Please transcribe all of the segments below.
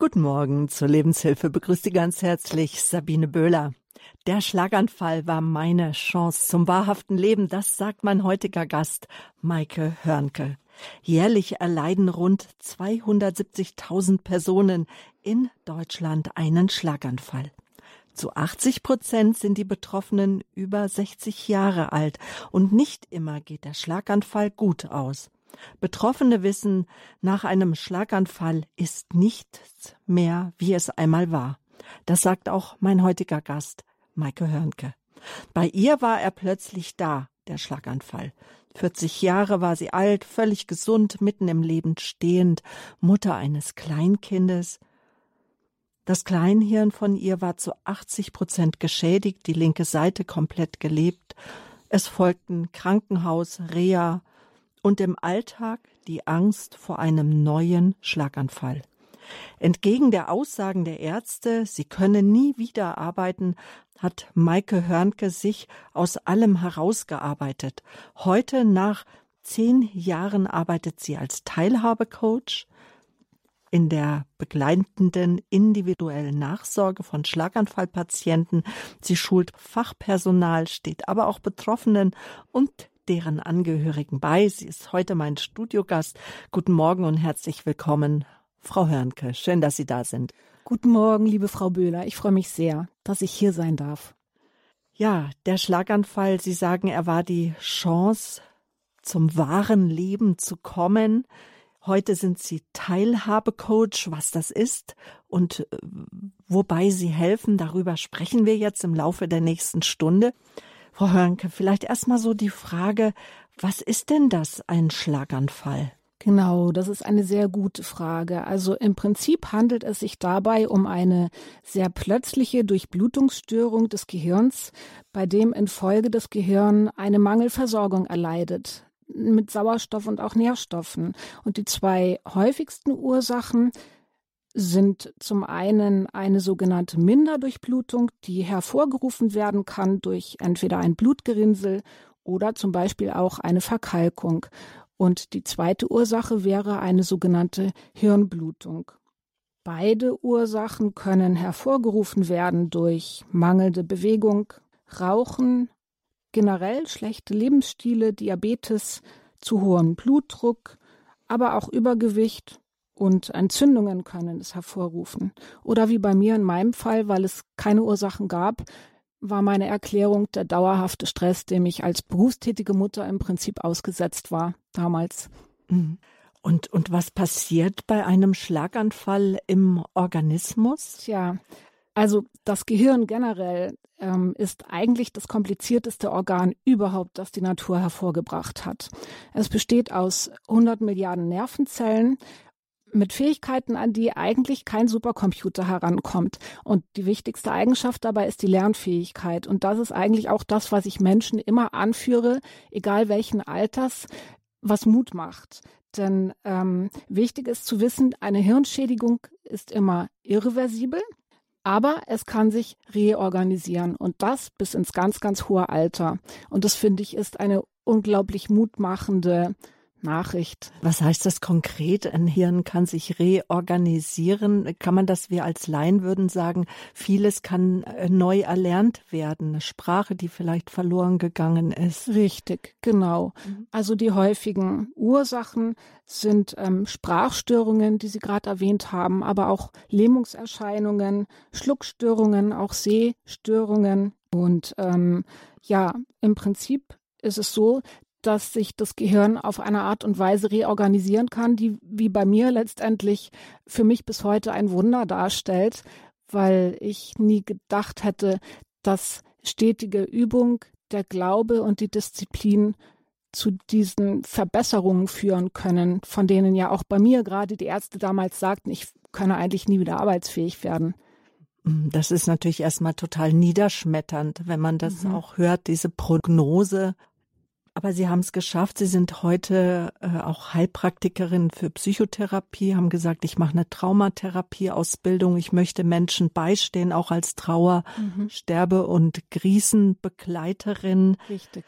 Guten Morgen zur Lebenshilfe. Begrüßt Sie ganz herzlich Sabine Böhler. Der Schlaganfall war meine Chance zum wahrhaften Leben. Das sagt mein heutiger Gast, Maike Hörnke. Jährlich erleiden rund 270.000 Personen in Deutschland einen Schlaganfall. Zu 80 Prozent sind die Betroffenen über 60 Jahre alt und nicht immer geht der Schlaganfall gut aus. Betroffene wissen, nach einem Schlaganfall ist nichts mehr, wie es einmal war. Das sagt auch mein heutiger Gast, Maike Hörnke. Bei ihr war er plötzlich da, der Schlaganfall. 40 Jahre war sie alt, völlig gesund, mitten im Leben stehend, Mutter eines Kleinkindes. Das Kleinhirn von ihr war zu 80 Prozent geschädigt, die linke Seite komplett gelebt. Es folgten Krankenhaus, Reha, und im Alltag die Angst vor einem neuen Schlaganfall. Entgegen der Aussagen der Ärzte, sie könne nie wieder arbeiten, hat Maike Hörnke sich aus allem herausgearbeitet. Heute nach zehn Jahren arbeitet sie als Teilhabecoach in der begleitenden individuellen Nachsorge von Schlaganfallpatienten. Sie schult Fachpersonal, steht aber auch Betroffenen und deren Angehörigen bei. Sie ist heute mein Studiogast. Guten Morgen und herzlich willkommen, Frau Hörnke. Schön, dass Sie da sind. Guten Morgen, liebe Frau Böhler. Ich freue mich sehr, dass ich hier sein darf. Ja, der Schlaganfall, Sie sagen, er war die Chance, zum wahren Leben zu kommen. Heute sind Sie Teilhabecoach, was das ist und äh, wobei Sie helfen. Darüber sprechen wir jetzt im Laufe der nächsten Stunde. Frau Hörnke, vielleicht erstmal so die Frage, was ist denn das, ein Schlaganfall? Genau, das ist eine sehr gute Frage. Also im Prinzip handelt es sich dabei um eine sehr plötzliche Durchblutungsstörung des Gehirns, bei dem infolge das Gehirn eine Mangelversorgung erleidet mit Sauerstoff und auch Nährstoffen. Und die zwei häufigsten Ursachen sind zum einen eine sogenannte Minderdurchblutung, die hervorgerufen werden kann durch entweder ein Blutgerinnsel oder zum Beispiel auch eine Verkalkung. Und die zweite Ursache wäre eine sogenannte Hirnblutung. Beide Ursachen können hervorgerufen werden durch mangelnde Bewegung, Rauchen, generell schlechte Lebensstile, Diabetes, zu hohem Blutdruck, aber auch Übergewicht und Entzündungen können es hervorrufen. Oder wie bei mir in meinem Fall, weil es keine Ursachen gab, war meine Erklärung der dauerhafte Stress, dem ich als berufstätige Mutter im Prinzip ausgesetzt war damals. Mhm. Und, und was passiert bei einem Schlaganfall im Organismus? Tja, also das Gehirn generell ähm, ist eigentlich das komplizierteste Organ überhaupt, das die Natur hervorgebracht hat. Es besteht aus 100 Milliarden Nervenzellen mit Fähigkeiten, an die eigentlich kein Supercomputer herankommt. Und die wichtigste Eigenschaft dabei ist die Lernfähigkeit. Und das ist eigentlich auch das, was ich Menschen immer anführe, egal welchen Alters, was Mut macht. Denn ähm, wichtig ist zu wissen, eine Hirnschädigung ist immer irreversibel, aber es kann sich reorganisieren und das bis ins ganz, ganz hohe Alter. Und das finde ich ist eine unglaublich mutmachende Nachricht. Was heißt das konkret? Ein Hirn kann sich reorganisieren. Kann man das, wir als Laien würden sagen, vieles kann äh, neu erlernt werden. Eine Sprache, die vielleicht verloren gegangen ist. Richtig, genau. Mhm. Also die häufigen Ursachen sind ähm, Sprachstörungen, die Sie gerade erwähnt haben, aber auch Lähmungserscheinungen, Schluckstörungen, auch Sehstörungen. Und ähm, ja, im Prinzip ist es so, dass sich das Gehirn auf eine Art und Weise reorganisieren kann, die wie bei mir letztendlich für mich bis heute ein Wunder darstellt, weil ich nie gedacht hätte, dass stetige Übung, der Glaube und die Disziplin zu diesen Verbesserungen führen können, von denen ja auch bei mir gerade die Ärzte damals sagten, ich könne eigentlich nie wieder arbeitsfähig werden. Das ist natürlich erstmal total niederschmetternd, wenn man das mhm. auch hört, diese Prognose aber Sie haben es geschafft. Sie sind heute äh, auch Heilpraktikerin für Psychotherapie, haben gesagt, ich mache eine Traumatherapieausbildung. Ich möchte Menschen beistehen, auch als Trauer, mhm. Sterbe- und Krisenbegleiterin. Richtig.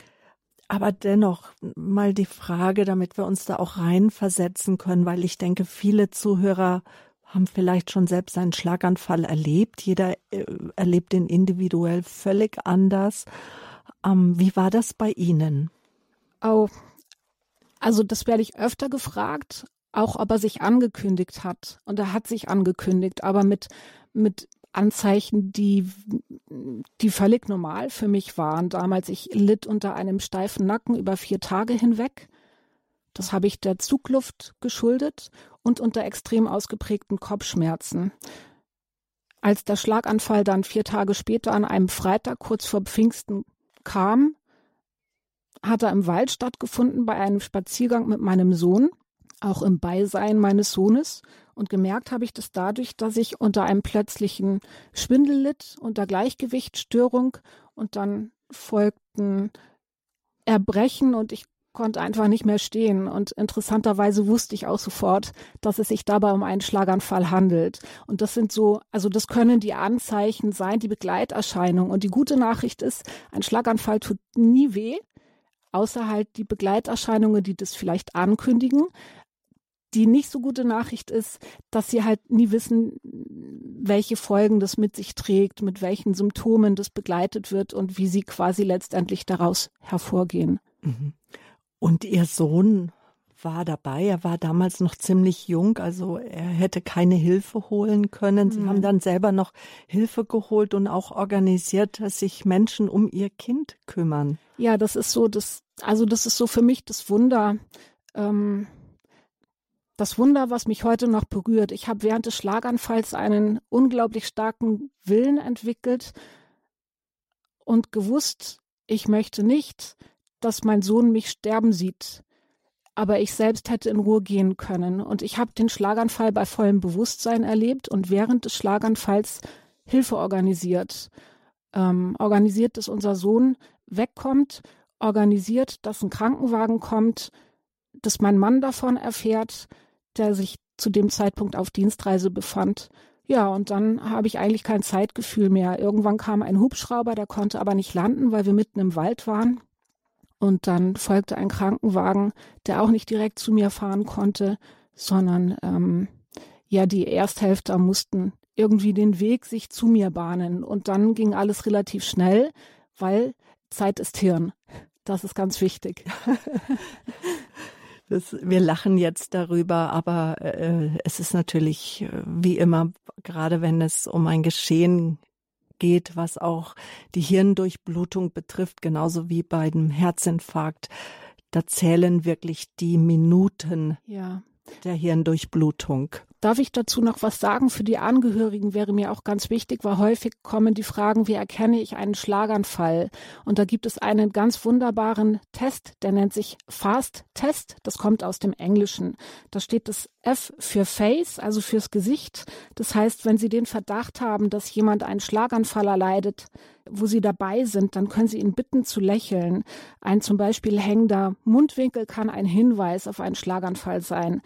Aber dennoch mal die Frage, damit wir uns da auch reinversetzen können, weil ich denke, viele Zuhörer haben vielleicht schon selbst einen Schlaganfall erlebt. Jeder äh, erlebt den individuell völlig anders. Ähm, wie war das bei Ihnen? Oh, also das werde ich öfter gefragt, auch ob er sich angekündigt hat. Und er hat sich angekündigt, aber mit, mit Anzeichen, die, die völlig normal für mich waren. Damals, ich litt unter einem steifen Nacken über vier Tage hinweg. Das habe ich der Zugluft geschuldet und unter extrem ausgeprägten Kopfschmerzen. Als der Schlaganfall dann vier Tage später an einem Freitag kurz vor Pfingsten kam, hat er im Wald stattgefunden bei einem Spaziergang mit meinem Sohn, auch im Beisein meines Sohnes. Und gemerkt habe ich das dadurch, dass ich unter einem plötzlichen Schwindel litt, unter Gleichgewichtsstörung und dann folgten Erbrechen und ich konnte einfach nicht mehr stehen. Und interessanterweise wusste ich auch sofort, dass es sich dabei um einen Schlaganfall handelt. Und das sind so, also das können die Anzeichen sein, die Begleiterscheinungen. Und die gute Nachricht ist, ein Schlaganfall tut nie weh, außer halt die Begleiterscheinungen, die das vielleicht ankündigen. Die nicht so gute Nachricht ist, dass sie halt nie wissen, welche Folgen das mit sich trägt, mit welchen Symptomen das begleitet wird und wie sie quasi letztendlich daraus hervorgehen. Mhm. Und ihr Sohn war dabei. Er war damals noch ziemlich jung, also er hätte keine Hilfe holen können. Sie mhm. haben dann selber noch Hilfe geholt und auch organisiert, dass sich Menschen um ihr Kind kümmern. Ja, das ist so, das, also das ist so für mich das Wunder. Ähm, das Wunder, was mich heute noch berührt. Ich habe während des Schlaganfalls einen unglaublich starken Willen entwickelt und gewusst, ich möchte nicht, dass mein Sohn mich sterben sieht. Aber ich selbst hätte in Ruhe gehen können. Und ich habe den Schlaganfall bei vollem Bewusstsein erlebt und während des Schlaganfalls Hilfe organisiert. Ähm, organisiert, dass unser Sohn wegkommt, organisiert, dass ein Krankenwagen kommt, dass mein Mann davon erfährt, der sich zu dem Zeitpunkt auf Dienstreise befand. Ja, und dann habe ich eigentlich kein Zeitgefühl mehr. Irgendwann kam ein Hubschrauber, der konnte aber nicht landen, weil wir mitten im Wald waren. Und dann folgte ein Krankenwagen, der auch nicht direkt zu mir fahren konnte, sondern ähm, ja, die Ersthelfer mussten irgendwie den Weg sich zu mir bahnen. Und dann ging alles relativ schnell, weil Zeit ist Hirn. Das ist ganz wichtig. Das, wir lachen jetzt darüber, aber äh, es ist natürlich äh, wie immer, gerade wenn es um ein Geschehen geht, was auch die Hirndurchblutung betrifft, genauso wie bei dem Herzinfarkt. Da zählen wirklich die Minuten ja. der Hirndurchblutung. Darf ich dazu noch was sagen? Für die Angehörigen wäre mir auch ganz wichtig, weil häufig kommen die Fragen, wie erkenne ich einen Schlaganfall? Und da gibt es einen ganz wunderbaren Test, der nennt sich Fast Test. Das kommt aus dem Englischen. Da steht das F für Face, also fürs Gesicht. Das heißt, wenn Sie den Verdacht haben, dass jemand einen Schlaganfall erleidet, wo Sie dabei sind, dann können Sie ihn bitten zu lächeln. Ein zum Beispiel hängender Mundwinkel kann ein Hinweis auf einen Schlaganfall sein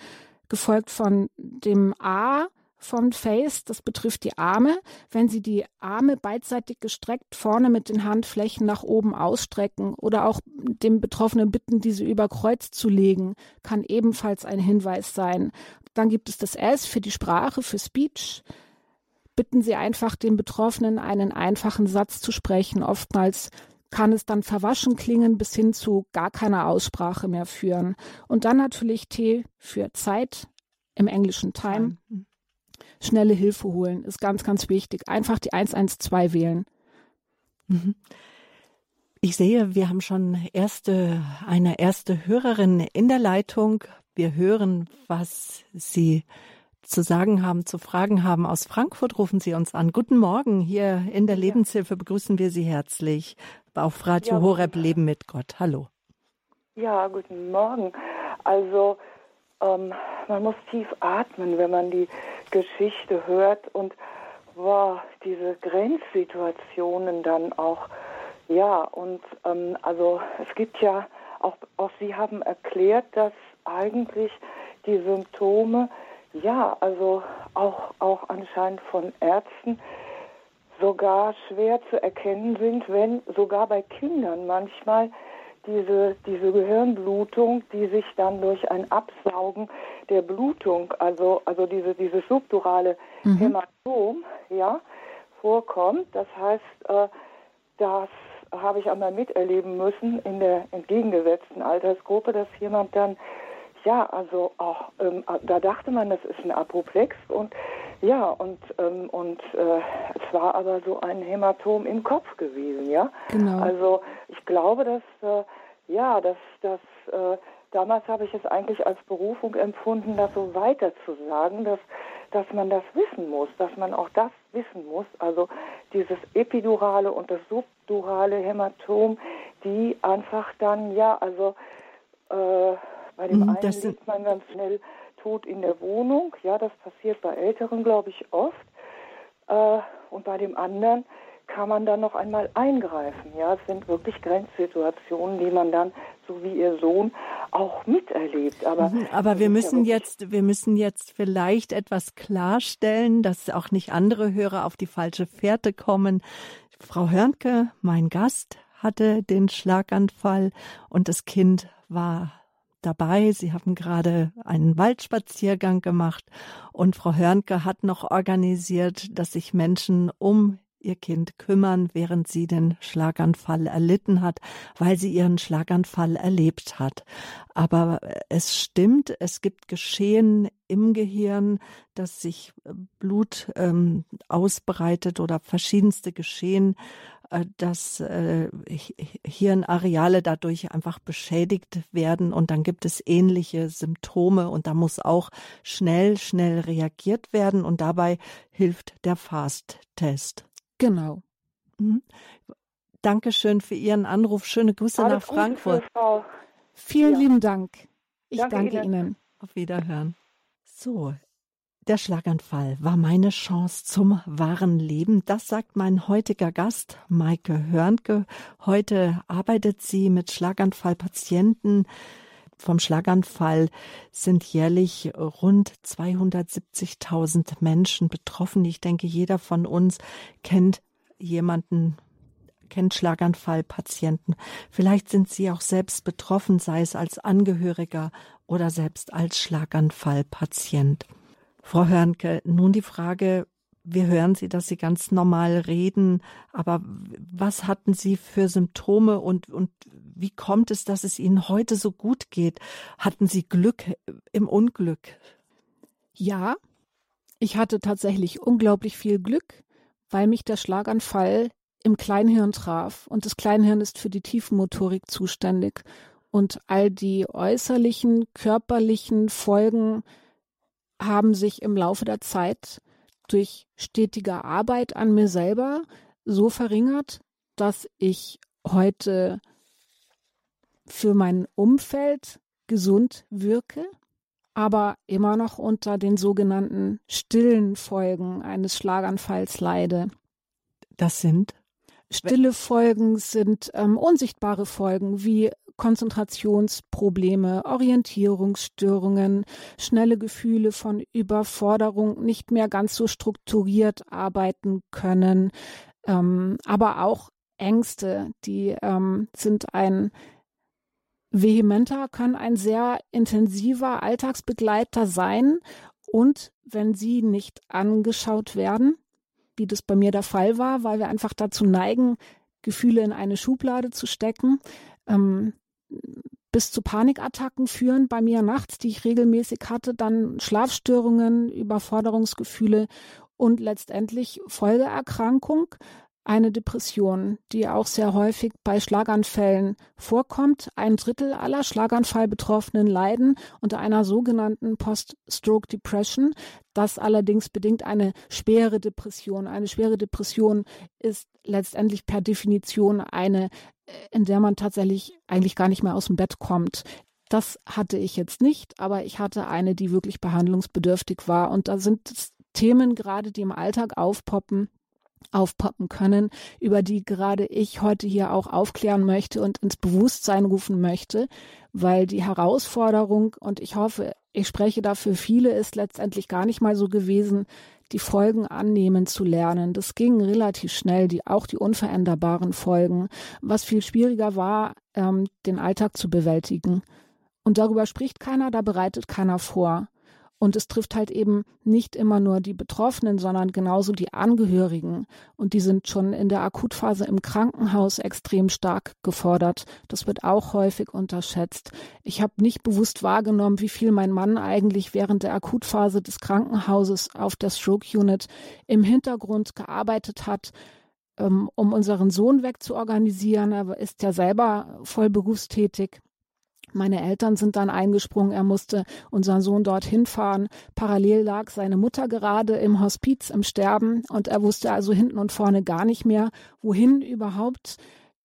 gefolgt von dem A vom Face, das betrifft die Arme. Wenn Sie die Arme beidseitig gestreckt vorne mit den Handflächen nach oben ausstrecken oder auch dem Betroffenen bitten, diese über Kreuz zu legen, kann ebenfalls ein Hinweis sein. Dann gibt es das S für die Sprache, für Speech. Bitten Sie einfach den Betroffenen, einen einfachen Satz zu sprechen. Oftmals kann es dann verwaschen klingen bis hin zu gar keiner Aussprache mehr führen. Und dann natürlich T für Zeit im englischen Time. Schnelle Hilfe holen ist ganz, ganz wichtig. Einfach die 112 wählen. Mhm. Ich sehe, wir haben schon erste, eine erste Hörerin in der Leitung. Wir hören, was Sie zu sagen haben, zu fragen haben. Aus Frankfurt rufen Sie uns an. Guten Morgen. Hier in der Lebenshilfe begrüßen wir Sie herzlich auf Radio ja, Horeb Leben mit Gott. Hallo. Ja, guten Morgen. Also ähm, man muss tief atmen, wenn man die Geschichte hört und wow, diese Grenzsituationen dann auch. Ja, und ähm, also es gibt ja auch, auch Sie haben erklärt, dass eigentlich die Symptome ja, also auch, auch anscheinend von Ärzten sogar schwer zu erkennen sind, wenn sogar bei Kindern manchmal diese, diese Gehirnblutung, die sich dann durch ein Absaugen der Blutung, also, also diese, dieses subdurale mhm. Hämatom, ja, vorkommt. Das heißt, äh, das habe ich einmal miterleben müssen in der entgegengesetzten Altersgruppe, dass jemand dann, ja, also auch, ähm, da dachte man, das ist ein Apoplex und ja, und, ähm, und äh, es war aber so ein Hämatom im Kopf gewesen, ja. Genau. Also ich glaube, dass, äh, ja, dass, dass äh, damals habe ich es eigentlich als Berufung empfunden, das so weiter zu sagen, dass, dass man das wissen muss, dass man auch das wissen muss, also dieses epidurale und das subdurale Hämatom, die einfach dann, ja, also äh, bei dem mhm, einen liegt man ganz schnell tot in der Wohnung. Ja, das passiert bei Älteren, glaube ich, oft. Äh, und bei dem anderen kann man dann noch einmal eingreifen. Ja, es sind wirklich Grenzsituationen, die man dann, so wie ihr Sohn, auch miterlebt. Aber, mhm, aber wir müssen ja jetzt, wir müssen jetzt vielleicht etwas klarstellen, dass auch nicht andere Hörer auf die falsche Fährte kommen. Frau Hörnke, mein Gast, hatte den Schlaganfall und das Kind war dabei. Sie haben gerade einen Waldspaziergang gemacht und Frau Hörnke hat noch organisiert, dass sich Menschen um ihr Kind kümmern, während sie den Schlaganfall erlitten hat, weil sie ihren Schlaganfall erlebt hat. Aber es stimmt, es gibt Geschehen im Gehirn, dass sich Blut ähm, ausbreitet oder verschiedenste Geschehen äh, dass äh, Hirnareale dadurch einfach beschädigt werden und dann gibt es ähnliche Symptome und da muss auch schnell, schnell reagiert werden und dabei hilft der Fast-Test. Genau. Mhm. Dankeschön für Ihren Anruf. Schöne Grüße Alles nach Frankfurt. Vielen ja. lieben Dank. Ich danke, danke Ihnen. Ihnen. Auf Wiederhören. So, der Schlaganfall war meine Chance zum wahren Leben. Das sagt mein heutiger Gast, Maike Hörnke. Heute arbeitet sie mit Schlaganfallpatienten. Vom Schlaganfall sind jährlich rund 270.000 Menschen betroffen. Ich denke, jeder von uns kennt jemanden, kennt Schlaganfallpatienten. Vielleicht sind Sie auch selbst betroffen, sei es als Angehöriger oder selbst als Schlaganfallpatient. Frau Hörnke, nun die Frage, wir hören Sie, dass Sie ganz normal reden, aber was hatten Sie für Symptome und, und wie kommt es, dass es Ihnen heute so gut geht? Hatten Sie Glück im Unglück? Ja, ich hatte tatsächlich unglaublich viel Glück, weil mich der Schlaganfall im Kleinhirn traf und das Kleinhirn ist für die Tiefenmotorik zuständig und all die äußerlichen körperlichen Folgen haben sich im Laufe der Zeit durch stetige Arbeit an mir selber so verringert, dass ich heute für mein Umfeld gesund wirke, aber immer noch unter den sogenannten stillen Folgen eines Schlaganfalls leide. Das sind? Stille Folgen sind ähm, unsichtbare Folgen wie Konzentrationsprobleme, Orientierungsstörungen, schnelle Gefühle von Überforderung, nicht mehr ganz so strukturiert arbeiten können, ähm, aber auch Ängste, die ähm, sind ein vehementer, kann ein sehr intensiver Alltagsbegleiter sein. Und wenn sie nicht angeschaut werden, wie das bei mir der Fall war, weil wir einfach dazu neigen, Gefühle in eine Schublade zu stecken, ähm, bis zu Panikattacken führen bei mir nachts, die ich regelmäßig hatte, dann Schlafstörungen, Überforderungsgefühle und letztendlich Folgeerkrankung, eine Depression, die auch sehr häufig bei Schlaganfällen vorkommt. Ein Drittel aller Schlaganfallbetroffenen leiden unter einer sogenannten Post-Stroke Depression. Das allerdings bedingt eine schwere Depression. Eine schwere Depression ist letztendlich per Definition eine, in der man tatsächlich eigentlich gar nicht mehr aus dem Bett kommt. Das hatte ich jetzt nicht, aber ich hatte eine, die wirklich behandlungsbedürftig war. Und da sind Themen gerade, die im Alltag aufpoppen, aufpoppen können, über die gerade ich heute hier auch aufklären möchte und ins Bewusstsein rufen möchte, weil die Herausforderung, und ich hoffe, ich spreche dafür viele, ist letztendlich gar nicht mal so gewesen, die Folgen annehmen zu lernen. Das ging relativ schnell, die, auch die unveränderbaren Folgen. Was viel schwieriger war, ähm, den Alltag zu bewältigen. Und darüber spricht keiner, da bereitet keiner vor. Und es trifft halt eben nicht immer nur die Betroffenen, sondern genauso die Angehörigen. Und die sind schon in der Akutphase im Krankenhaus extrem stark gefordert. Das wird auch häufig unterschätzt. Ich habe nicht bewusst wahrgenommen, wie viel mein Mann eigentlich während der Akutphase des Krankenhauses auf der Stroke Unit im Hintergrund gearbeitet hat ähm, um unseren Sohn wegzuorganisieren. Er ist ja selber voll berufstätig. Meine Eltern sind dann eingesprungen. Er musste unseren Sohn dorthin fahren. Parallel lag seine Mutter gerade im Hospiz im Sterben und er wusste also hinten und vorne gar nicht mehr, wohin überhaupt.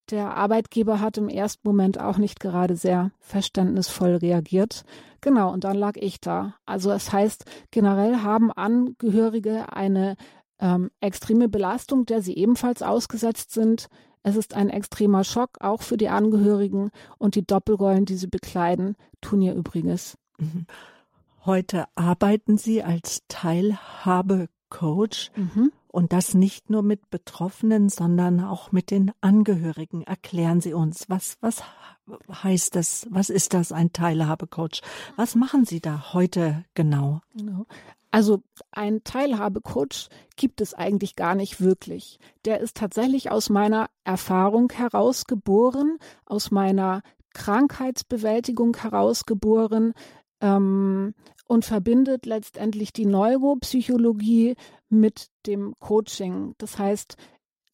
Der Arbeitgeber hat im ersten Moment auch nicht gerade sehr verständnisvoll reagiert. Genau, und dann lag ich da. Also es heißt, generell haben Angehörige eine ähm, extreme Belastung, der sie ebenfalls ausgesetzt sind. Es ist ein extremer Schock, auch für die Angehörigen und die Doppelrollen, die sie bekleiden, tun ihr Übriges. Mhm. Heute arbeiten Sie als Teilhabecoach mhm. und das nicht nur mit Betroffenen, sondern auch mit den Angehörigen. Erklären Sie uns, was, was heißt das? Was ist das, ein Teilhabecoach? Was machen Sie da heute genau? genau. Also ein Teilhabecoach gibt es eigentlich gar nicht wirklich. Der ist tatsächlich aus meiner Erfahrung herausgeboren, aus meiner Krankheitsbewältigung herausgeboren ähm, und verbindet letztendlich die Neuropsychologie mit dem Coaching. Das heißt,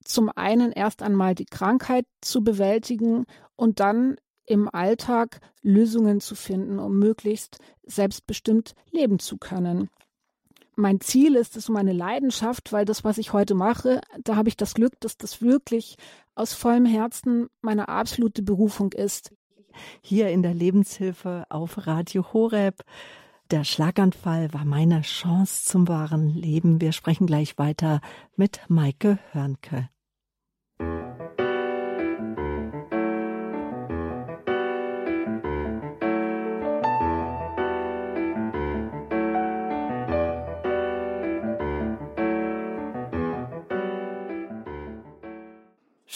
zum einen erst einmal die Krankheit zu bewältigen und dann im Alltag Lösungen zu finden, um möglichst selbstbestimmt leben zu können mein Ziel ist es, meine Leidenschaft, weil das, was ich heute mache, da habe ich das Glück, dass das wirklich aus vollem Herzen meine absolute Berufung ist. Hier in der Lebenshilfe auf Radio Horeb. Der Schlaganfall war meine Chance zum wahren Leben. Wir sprechen gleich weiter mit Maike Hörnke.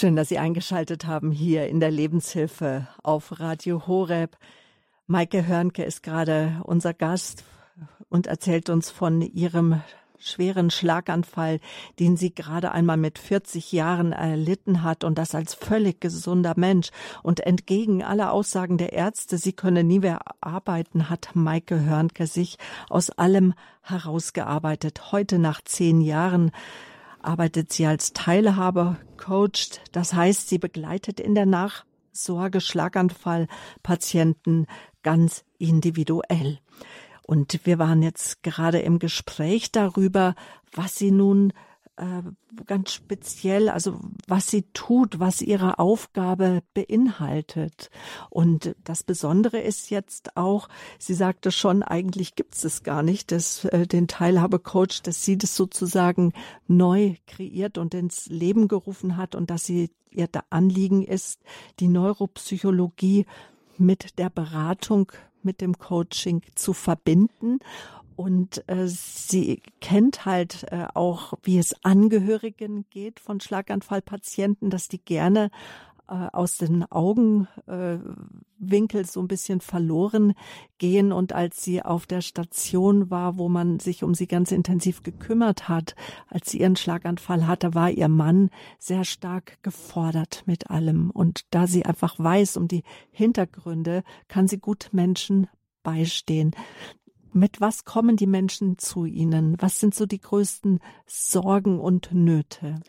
Schön, dass Sie eingeschaltet haben hier in der Lebenshilfe auf Radio Horeb. Maike Hörnke ist gerade unser Gast und erzählt uns von ihrem schweren Schlaganfall, den sie gerade einmal mit 40 Jahren erlitten hat und das als völlig gesunder Mensch. Und entgegen aller Aussagen der Ärzte, sie könne nie mehr arbeiten, hat Maike Hörnke sich aus allem herausgearbeitet. Heute nach zehn Jahren arbeitet sie als Teilhaber-Coach. Das heißt, sie begleitet in der Nachsorge Schlaganfall-Patienten ganz individuell. Und wir waren jetzt gerade im Gespräch darüber, was sie nun ganz speziell, also was sie tut, was ihre Aufgabe beinhaltet. Und das Besondere ist jetzt auch, sie sagte schon, eigentlich gibt es es gar nicht, dass äh, den Teilhabecoach, dass sie das sozusagen neu kreiert und ins Leben gerufen hat und dass sie ihr Anliegen ist, die Neuropsychologie mit der Beratung mit dem Coaching zu verbinden und äh, sie kennt halt äh, auch, wie es Angehörigen geht von Schlaganfallpatienten, dass die gerne äh, aus den Augenwinkel äh, so ein bisschen verloren gehen. Und als sie auf der Station war, wo man sich um sie ganz intensiv gekümmert hat, als sie ihren Schlaganfall hatte, war ihr Mann sehr stark gefordert mit allem. Und da sie einfach weiß um die Hintergründe, kann sie gut Menschen beistehen. Mit was kommen die Menschen zu Ihnen? Was sind so die größten Sorgen und Nöte?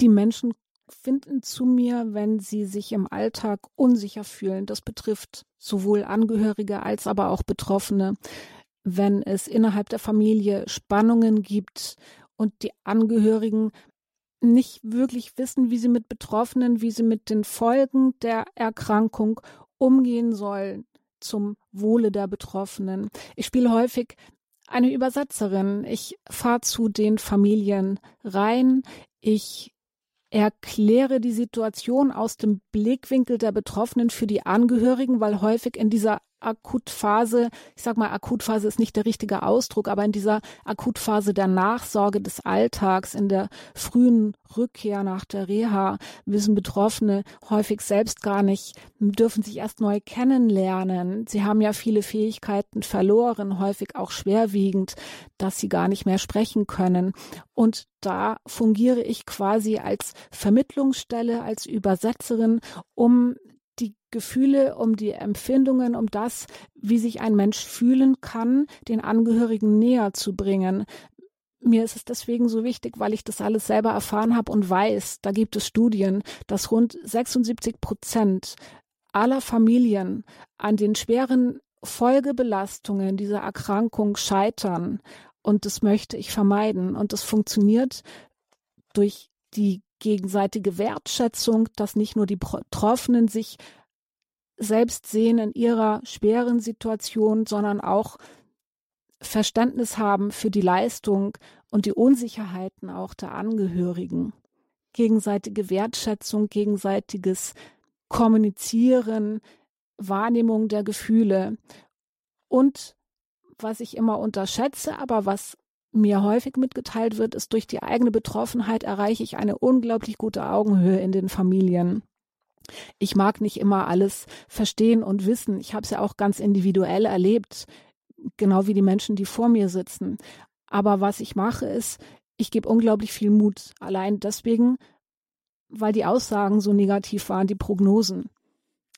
Die Menschen finden zu mir, wenn sie sich im Alltag unsicher fühlen. Das betrifft sowohl Angehörige als aber auch Betroffene. Wenn es innerhalb der Familie Spannungen gibt und die Angehörigen nicht wirklich wissen, wie sie mit Betroffenen, wie sie mit den Folgen der Erkrankung umgehen sollen, zum Wohle der Betroffenen. Ich spiele häufig eine Übersetzerin. Ich fahre zu den Familien rein. Ich erkläre die Situation aus dem Blickwinkel der Betroffenen für die Angehörigen, weil häufig in dieser Akutphase, ich sag mal, Akutphase ist nicht der richtige Ausdruck, aber in dieser Akutphase der Nachsorge des Alltags, in der frühen Rückkehr nach der Reha, wissen Betroffene häufig selbst gar nicht, dürfen sich erst neu kennenlernen. Sie haben ja viele Fähigkeiten verloren, häufig auch schwerwiegend, dass sie gar nicht mehr sprechen können. Und da fungiere ich quasi als Vermittlungsstelle, als Übersetzerin, um die Gefühle, um die Empfindungen, um das, wie sich ein Mensch fühlen kann, den Angehörigen näher zu bringen. Mir ist es deswegen so wichtig, weil ich das alles selber erfahren habe und weiß, da gibt es Studien, dass rund 76 Prozent aller Familien an den schweren Folgebelastungen dieser Erkrankung scheitern. Und das möchte ich vermeiden. Und das funktioniert durch die gegenseitige Wertschätzung, dass nicht nur die Betroffenen sich selbst sehen in ihrer schweren Situation, sondern auch Verständnis haben für die Leistung und die Unsicherheiten auch der Angehörigen. Gegenseitige Wertschätzung, gegenseitiges Kommunizieren, Wahrnehmung der Gefühle und was ich immer unterschätze, aber was mir häufig mitgeteilt wird, ist, durch die eigene Betroffenheit erreiche ich eine unglaublich gute Augenhöhe in den Familien. Ich mag nicht immer alles verstehen und wissen. Ich habe es ja auch ganz individuell erlebt, genau wie die Menschen, die vor mir sitzen. Aber was ich mache, ist, ich gebe unglaublich viel Mut. Allein deswegen, weil die Aussagen so negativ waren, die Prognosen.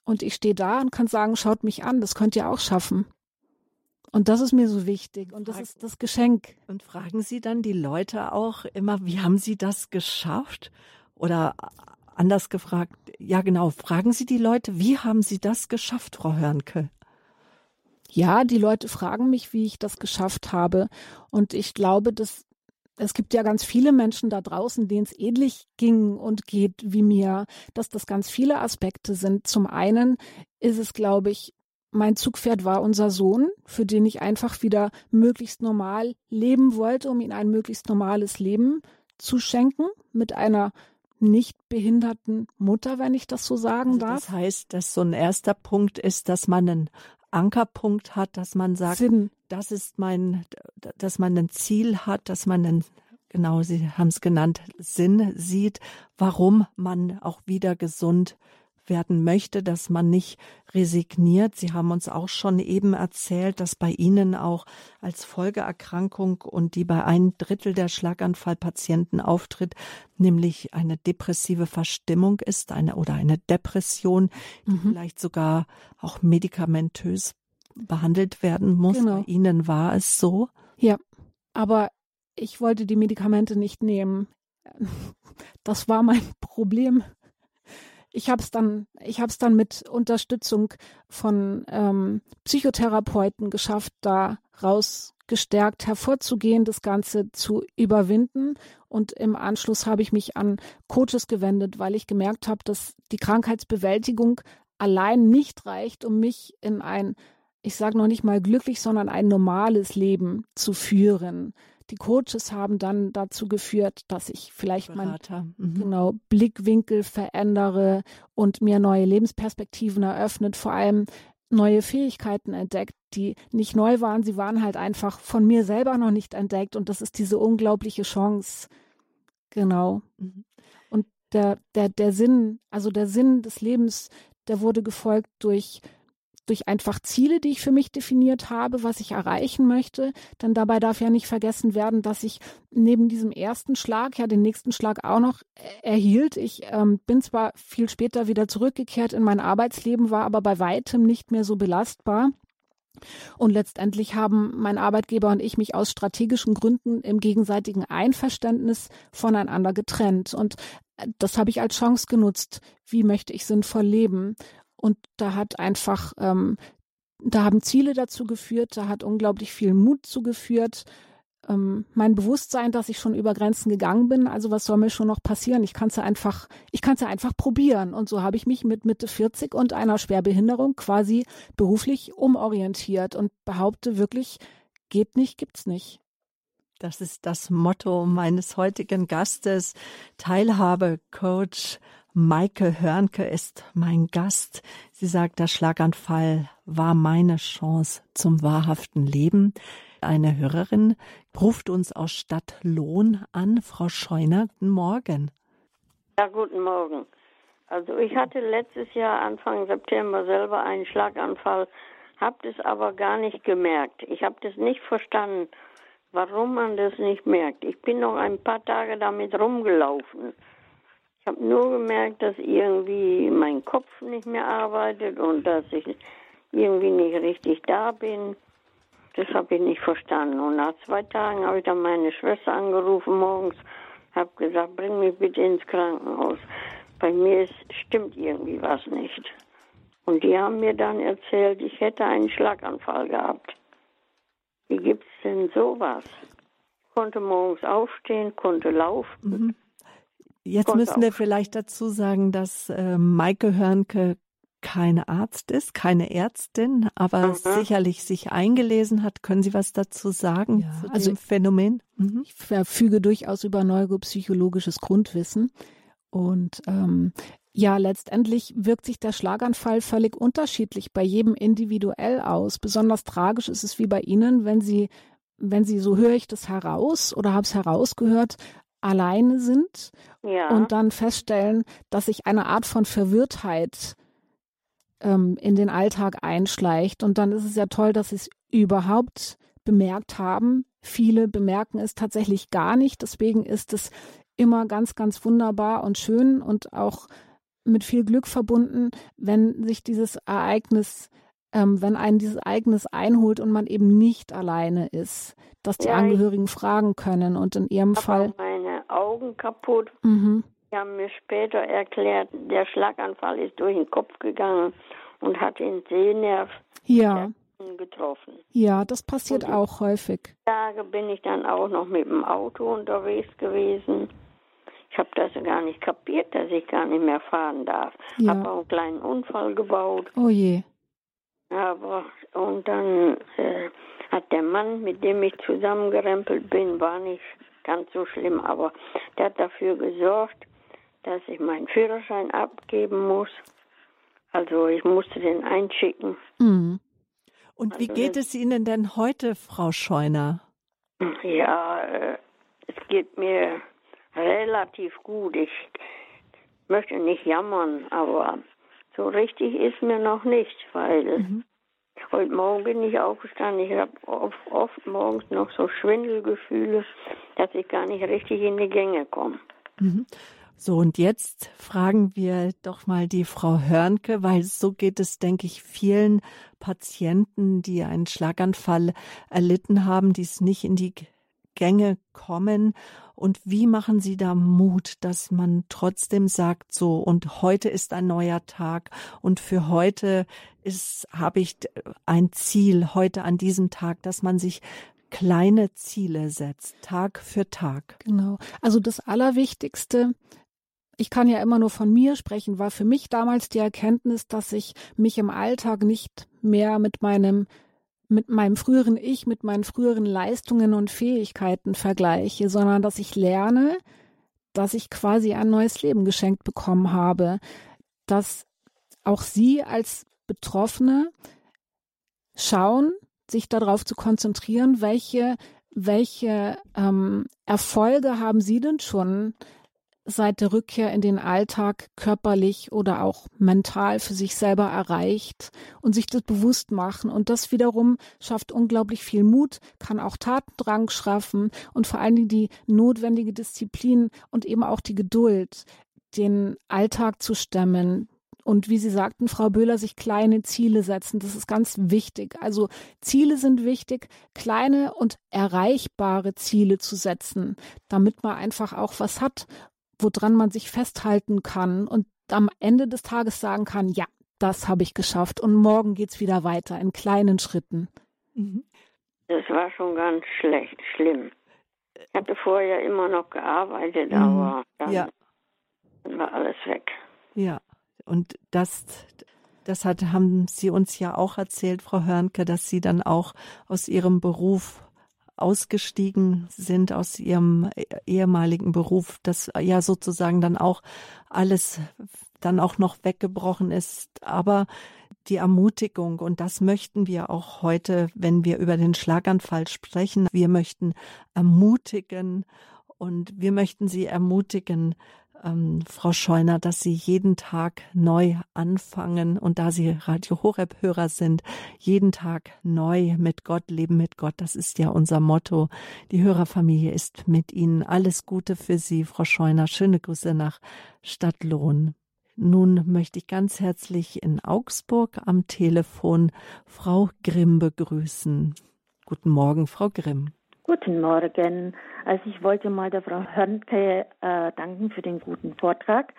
Und ich stehe da und kann sagen, schaut mich an, das könnt ihr auch schaffen. Und das ist mir so wichtig und das ist das Geschenk. Und fragen Sie dann die Leute auch immer, wie haben Sie das geschafft? Oder anders gefragt, ja genau, fragen Sie die Leute, wie haben Sie das geschafft, Frau Hörnke? Ja, die Leute fragen mich, wie ich das geschafft habe. Und ich glaube, dass es gibt ja ganz viele Menschen da draußen, denen es ähnlich ging und geht wie mir, dass das ganz viele Aspekte sind. Zum einen ist es, glaube ich, mein Zugpferd war unser Sohn, für den ich einfach wieder möglichst normal leben wollte, um ihm ein möglichst normales Leben zu schenken mit einer nicht behinderten Mutter, wenn ich das so sagen also darf. Das heißt, dass so ein erster Punkt ist, dass man einen Ankerpunkt hat, dass man sagt, Sinn. das ist mein, dass man ein Ziel hat, dass man einen, genau, Sie haben es genannt, Sinn sieht, warum man auch wieder gesund werden möchte, dass man nicht resigniert. Sie haben uns auch schon eben erzählt, dass bei Ihnen auch als Folgeerkrankung und die bei ein Drittel der Schlaganfallpatienten auftritt, nämlich eine depressive Verstimmung ist, eine oder eine Depression, die mhm. vielleicht sogar auch medikamentös behandelt werden muss. Genau. Bei Ihnen war es so. Ja, aber ich wollte die Medikamente nicht nehmen. Das war mein Problem ich habe es dann, ich habe es dann mit Unterstützung von ähm, Psychotherapeuten geschafft, da raus gestärkt hervorzugehen, das Ganze zu überwinden. Und im Anschluss habe ich mich an Coaches gewendet, weil ich gemerkt habe, dass die Krankheitsbewältigung allein nicht reicht, um mich in ein, ich sage noch nicht mal glücklich, sondern ein normales Leben zu führen die Coaches haben dann dazu geführt, dass ich vielleicht meinen mhm. genau, Blickwinkel verändere und mir neue Lebensperspektiven eröffnet, vor allem neue Fähigkeiten entdeckt, die nicht neu waren, sie waren halt einfach von mir selber noch nicht entdeckt und das ist diese unglaubliche Chance. Genau. Mhm. Und der, der, der Sinn, also der Sinn des Lebens, der wurde gefolgt durch durch einfach Ziele, die ich für mich definiert habe, was ich erreichen möchte. Denn dabei darf ja nicht vergessen werden, dass ich neben diesem ersten Schlag ja den nächsten Schlag auch noch erhielt. Ich ähm, bin zwar viel später wieder zurückgekehrt in mein Arbeitsleben, war aber bei weitem nicht mehr so belastbar. Und letztendlich haben mein Arbeitgeber und ich mich aus strategischen Gründen im gegenseitigen Einverständnis voneinander getrennt. Und äh, das habe ich als Chance genutzt. Wie möchte ich sinnvoll leben? Und da hat einfach, ähm, da haben Ziele dazu geführt, da hat unglaublich viel Mut zugeführt. Ähm, mein Bewusstsein, dass ich schon über Grenzen gegangen bin, also was soll mir schon noch passieren? Ich kann es ja einfach, ich kann es ja einfach probieren. Und so habe ich mich mit Mitte 40 und einer Schwerbehinderung quasi beruflich umorientiert und behaupte wirklich, geht nicht, gibt's nicht. Das ist das Motto meines heutigen Gastes, Teilhabe, Coach Maike Hörnke ist mein Gast. Sie sagt, der Schlaganfall war meine Chance zum wahrhaften Leben. Eine Hörerin ruft uns aus Stadtlohn an. Frau Scheuner, guten Morgen. Ja, guten Morgen. Also ich hatte letztes Jahr Anfang September selber einen Schlaganfall, habe das aber gar nicht gemerkt. Ich habe das nicht verstanden, warum man das nicht merkt. Ich bin noch ein paar Tage damit rumgelaufen. Ich habe nur gemerkt, dass irgendwie mein Kopf nicht mehr arbeitet und dass ich irgendwie nicht richtig da bin. Das habe ich nicht verstanden. Und nach zwei Tagen habe ich dann meine Schwester angerufen morgens, habe gesagt, bring mich bitte ins Krankenhaus. Bei mir ist, stimmt irgendwie was nicht. Und die haben mir dann erzählt, ich hätte einen Schlaganfall gehabt. Wie gibt es denn sowas? Ich konnte morgens aufstehen, konnte laufen. Mhm. Jetzt müssen wir vielleicht dazu sagen, dass äh, Maike Hörnke keine Arzt ist, keine Ärztin, aber mhm. sicherlich sich eingelesen hat. Können Sie was dazu sagen ja, zu also dem Phänomen? Mhm. Ich verfüge durchaus über neuropsychologisches Grundwissen und ähm, ja, letztendlich wirkt sich der Schlaganfall völlig unterschiedlich bei jedem individuell aus. Besonders tragisch ist es wie bei Ihnen, wenn Sie, wenn Sie, so höre ich das heraus oder habe es herausgehört, alleine sind ja. und dann feststellen, dass sich eine Art von Verwirrtheit ähm, in den Alltag einschleicht. Und dann ist es ja toll, dass sie es überhaupt bemerkt haben. Viele bemerken es tatsächlich gar nicht. Deswegen ist es immer ganz, ganz wunderbar und schön und auch mit viel Glück verbunden, wenn sich dieses Ereignis ähm, wenn einen dieses Ereignis einholt und man eben nicht alleine ist, dass die ja, Angehörigen fragen können und in ihrem Fall. meine Augen kaputt. Mhm. Die haben mir später erklärt, der Schlaganfall ist durch den Kopf gegangen und hat den Sehnerv ja. getroffen. Ja, das passiert und auch häufig. Tage bin ich dann auch noch mit dem Auto unterwegs gewesen. Ich habe das gar nicht kapiert, dass ich gar nicht mehr fahren darf. Ja. Habe auch einen kleinen Unfall gebaut. Oh je. Aber und dann äh, hat der Mann, mit dem ich zusammengerempelt bin, war nicht ganz so schlimm, aber der hat dafür gesorgt, dass ich meinen Führerschein abgeben muss. Also ich musste den einschicken. Mhm. Und wie also geht es Ihnen denn heute, Frau Scheuner? Ja, äh, es geht mir relativ gut. Ich möchte nicht jammern, aber so richtig ist mir noch nicht, weil mhm. Heute Morgen bin ich aufgestanden. Ich habe oft, oft, morgens noch so Schwindelgefühle, dass ich gar nicht richtig in die Gänge komme. Mhm. So, und jetzt fragen wir doch mal die Frau Hörnke, weil so geht es, denke ich, vielen Patienten, die einen Schlaganfall erlitten haben, die es nicht in die Gänge kommen und wie machen Sie da Mut, dass man trotzdem sagt, so und heute ist ein neuer Tag und für heute ist habe ich ein Ziel heute an diesem Tag, dass man sich kleine Ziele setzt, Tag für Tag. Genau. Also das Allerwichtigste ich kann ja immer nur von mir sprechen, war für mich damals die Erkenntnis, dass ich mich im Alltag nicht mehr mit meinem mit meinem früheren Ich, mit meinen früheren Leistungen und Fähigkeiten vergleiche, sondern dass ich lerne, dass ich quasi ein neues Leben geschenkt bekommen habe, dass auch Sie als Betroffene schauen, sich darauf zu konzentrieren, welche, welche ähm, Erfolge haben Sie denn schon seit der Rückkehr in den Alltag körperlich oder auch mental für sich selber erreicht und sich das bewusst machen. Und das wiederum schafft unglaublich viel Mut, kann auch Tatendrang schaffen und vor allen Dingen die notwendige Disziplin und eben auch die Geduld, den Alltag zu stemmen, und wie Sie sagten, Frau Böhler, sich kleine Ziele setzen. Das ist ganz wichtig. Also Ziele sind wichtig, kleine und erreichbare Ziele zu setzen, damit man einfach auch was hat, woran man sich festhalten kann und am Ende des Tages sagen kann, ja, das habe ich geschafft und morgen geht es wieder weiter in kleinen Schritten. Mhm. Das war schon ganz schlecht, schlimm. Ich hatte vorher immer noch gearbeitet, mhm. aber dann ja. war alles weg. Ja, und das, das hat, haben Sie uns ja auch erzählt, Frau Hörnke, dass Sie dann auch aus Ihrem Beruf ausgestiegen sind aus ihrem ehemaligen Beruf, dass ja sozusagen dann auch alles dann auch noch weggebrochen ist. Aber die Ermutigung, und das möchten wir auch heute, wenn wir über den Schlaganfall sprechen, wir möchten ermutigen und wir möchten Sie ermutigen, ähm, Frau Scheuner, dass Sie jeden Tag neu anfangen und da Sie Radio Horeb-Hörer sind, jeden Tag neu mit Gott leben mit Gott. Das ist ja unser Motto. Die Hörerfamilie ist mit Ihnen. Alles Gute für Sie, Frau Scheuner. Schöne Grüße nach Stadtlohn. Nun möchte ich ganz herzlich in Augsburg am Telefon Frau Grimm begrüßen. Guten Morgen, Frau Grimm. Guten Morgen. Also ich wollte mal der Frau Hörnke äh, danken für den guten Vortrag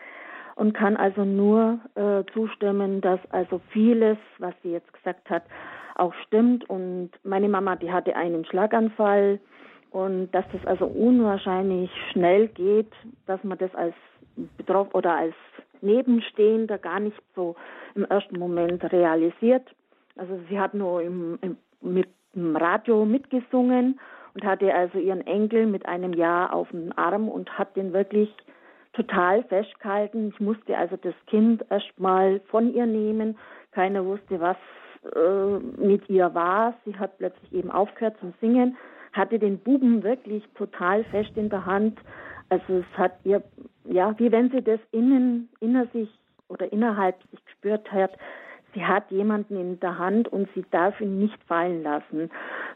und kann also nur äh, zustimmen, dass also vieles, was sie jetzt gesagt hat, auch stimmt. Und meine Mama, die hatte einen Schlaganfall und dass das also unwahrscheinlich schnell geht, dass man das als betroffen oder als Nebenstehender gar nicht so im ersten Moment realisiert. Also sie hat nur im, im, mit dem Radio mitgesungen und hatte also ihren Enkel mit einem Jahr auf dem Arm und hat den wirklich total festgehalten. Ich musste also das Kind erstmal von ihr nehmen. Keiner wusste, was äh, mit ihr war. Sie hat plötzlich eben aufgehört zum Singen, hatte den Buben wirklich total fest in der Hand. Also es hat ihr, ja, wie wenn sie das innen, inner sich oder innerhalb sich gespürt hat, sie hat jemanden in der Hand und sie darf ihn nicht fallen lassen.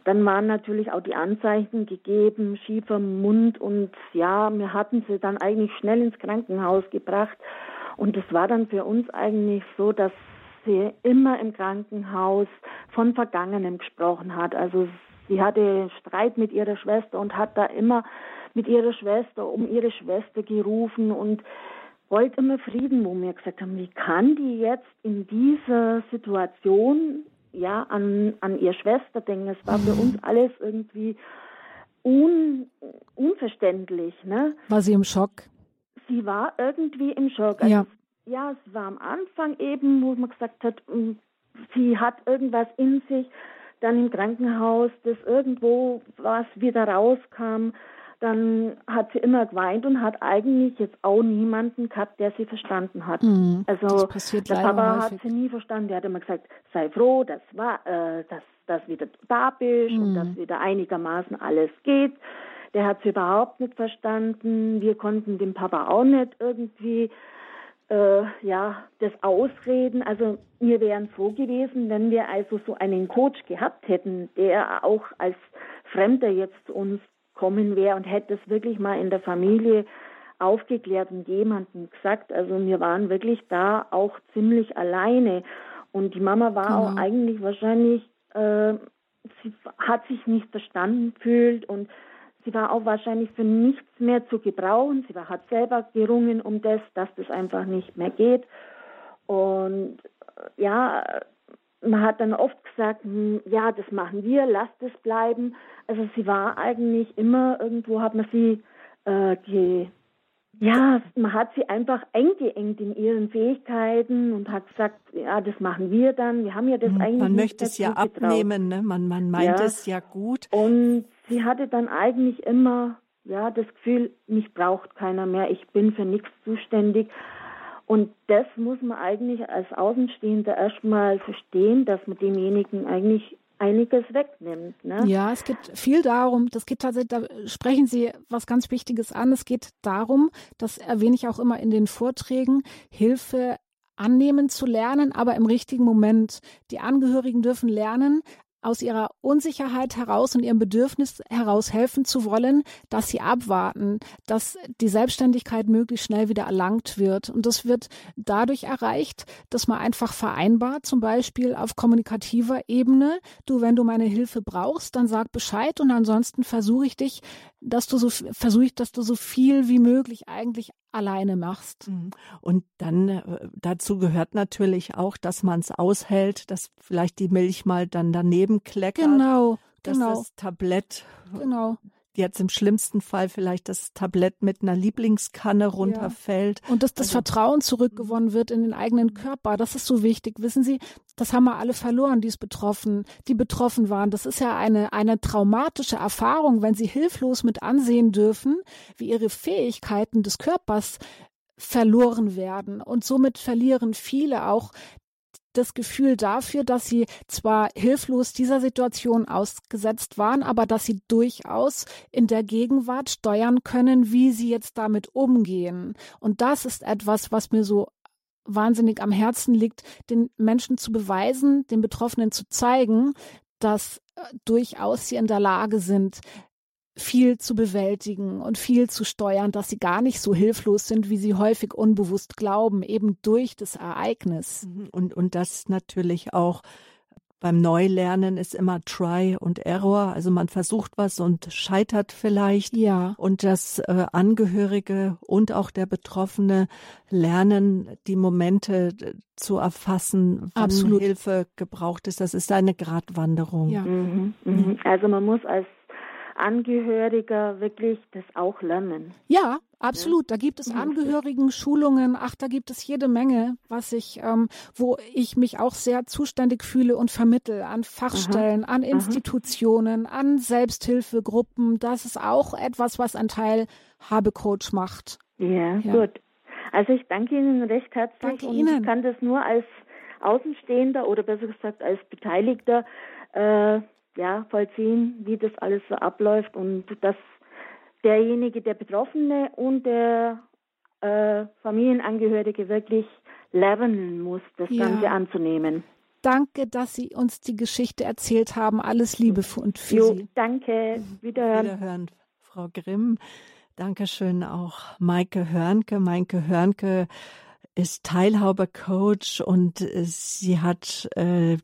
Dann waren natürlich auch die Anzeichen gegeben, schiefer Mund und ja, wir hatten sie dann eigentlich schnell ins Krankenhaus gebracht und es war dann für uns eigentlich so, dass sie immer im Krankenhaus von Vergangenem gesprochen hat. Also sie hatte Streit mit ihrer Schwester und hat da immer mit ihrer Schwester um ihre Schwester gerufen und wollte immer Frieden, wo wir gesagt haben, wie kann die jetzt in dieser Situation ja an, an ihre Schwester denken? Es war für uns mhm. alles irgendwie un, unverständlich. Ne? War sie im Schock? Sie war irgendwie im Schock. Also, ja. ja, es war am Anfang eben, wo man gesagt hat, mm, sie hat irgendwas in sich, dann im Krankenhaus, dass irgendwo was wieder rauskam dann hat sie immer geweint und hat eigentlich jetzt auch niemanden gehabt, der sie verstanden hat. Mhm, also der Papa häufig. hat sie nie verstanden. Der hat immer gesagt, sei froh, dass, war, äh, dass, dass wieder da bist mhm. und dass wieder einigermaßen alles geht. Der hat sie überhaupt nicht verstanden. Wir konnten dem Papa auch nicht irgendwie äh, ja, das Ausreden. Also wir wären froh gewesen, wenn wir also so einen Coach gehabt hätten, der auch als Fremder jetzt zu uns kommen wäre und hätte es wirklich mal in der Familie aufgeklärt und jemandem gesagt. Also wir waren wirklich da auch ziemlich alleine. Und die Mama war genau. auch eigentlich wahrscheinlich, äh, sie hat sich nicht verstanden fühlt und sie war auch wahrscheinlich für nichts mehr zu gebrauchen. Sie war, hat selber gerungen um das, dass das einfach nicht mehr geht. Und äh, ja, man hat dann oft gesagt, hm, ja, das machen wir, lasst es bleiben. Also sie war eigentlich immer irgendwo, hat man sie äh, ge, ja, man hat sie einfach eingeengt in ihren Fähigkeiten und hat gesagt, ja, das machen wir dann. Wir haben ja das hm, eigentlich. Man möchte es ja abnehmen, ne? man, man meint ja. es ja gut. Und sie hatte dann eigentlich immer ja das Gefühl, mich braucht keiner mehr, ich bin für nichts zuständig. Und das muss man eigentlich als Außenstehender erstmal verstehen, dass man demjenigen eigentlich einiges wegnimmt. Ne? Ja, es geht viel darum, das geht tatsächlich, da sprechen Sie was ganz Wichtiges an. Es geht darum, das erwähne ich auch immer in den Vorträgen, Hilfe annehmen zu lernen, aber im richtigen Moment. Die Angehörigen dürfen lernen, aus ihrer Unsicherheit heraus und ihrem Bedürfnis heraus helfen zu wollen, dass sie abwarten, dass die Selbstständigkeit möglichst schnell wieder erlangt wird. Und das wird dadurch erreicht, dass man einfach vereinbart, zum Beispiel auf kommunikativer Ebene, du, wenn du meine Hilfe brauchst, dann sag Bescheid und ansonsten versuche ich dich, dass du so versuche ich, dass du so viel wie möglich eigentlich alleine machst. Mhm. Und dann äh, dazu gehört natürlich auch, dass man es aushält, dass vielleicht die Milch mal dann daneben kleckert. Genau, dass genau. das Tablett genau jetzt im schlimmsten Fall vielleicht das Tablett mit einer Lieblingskanne runterfällt. Ja. Und dass das also, Vertrauen zurückgewonnen wird in den eigenen Körper, das ist so wichtig. Wissen Sie, das haben wir alle verloren, die es betroffen, die betroffen waren. Das ist ja eine, eine traumatische Erfahrung, wenn sie hilflos mit ansehen dürfen, wie ihre Fähigkeiten des Körpers verloren werden. Und somit verlieren viele auch das Gefühl dafür, dass sie zwar hilflos dieser Situation ausgesetzt waren, aber dass sie durchaus in der Gegenwart steuern können, wie sie jetzt damit umgehen. Und das ist etwas, was mir so wahnsinnig am Herzen liegt, den Menschen zu beweisen, den Betroffenen zu zeigen, dass äh, durchaus sie in der Lage sind, viel zu bewältigen und viel zu steuern, dass sie gar nicht so hilflos sind, wie sie häufig unbewusst glauben, eben durch das Ereignis. Mhm. Und, und das natürlich auch beim Neulernen ist immer Try und Error. Also man versucht was und scheitert vielleicht. Ja. Und das äh, Angehörige und auch der Betroffene lernen, die Momente zu erfassen, wann Absolut. Hilfe gebraucht ist. Das ist eine Gratwanderung. Ja. Mhm, mhm. Also man muss als Angehöriger wirklich das auch lernen. Ja, absolut. Da gibt es mhm. Angehörigen-Schulungen. Ach, da gibt es jede Menge, was ich, ähm, wo ich mich auch sehr zuständig fühle und vermittel an Fachstellen, Aha. an Institutionen, Aha. an Selbsthilfegruppen. Das ist auch etwas, was ein Teil Habe-Coach macht. Ja, ja, gut. Also ich danke Ihnen recht herzlich danke und Ihnen. ich kann das nur als Außenstehender oder besser gesagt als Beteiligter äh, ja, vollziehen, wie das alles so abläuft und dass derjenige, der Betroffene und der äh, Familienangehörige wirklich lernen muss, das ja. Ganze anzunehmen. Danke, dass Sie uns die Geschichte erzählt haben. Alles Liebe und für jo, Sie. Danke. Wiederhören. Wiederhören, Frau Grimm. Dankeschön auch Maike Hörnke. Maike Hörnke ist Teilhaber-Coach und sie hat äh,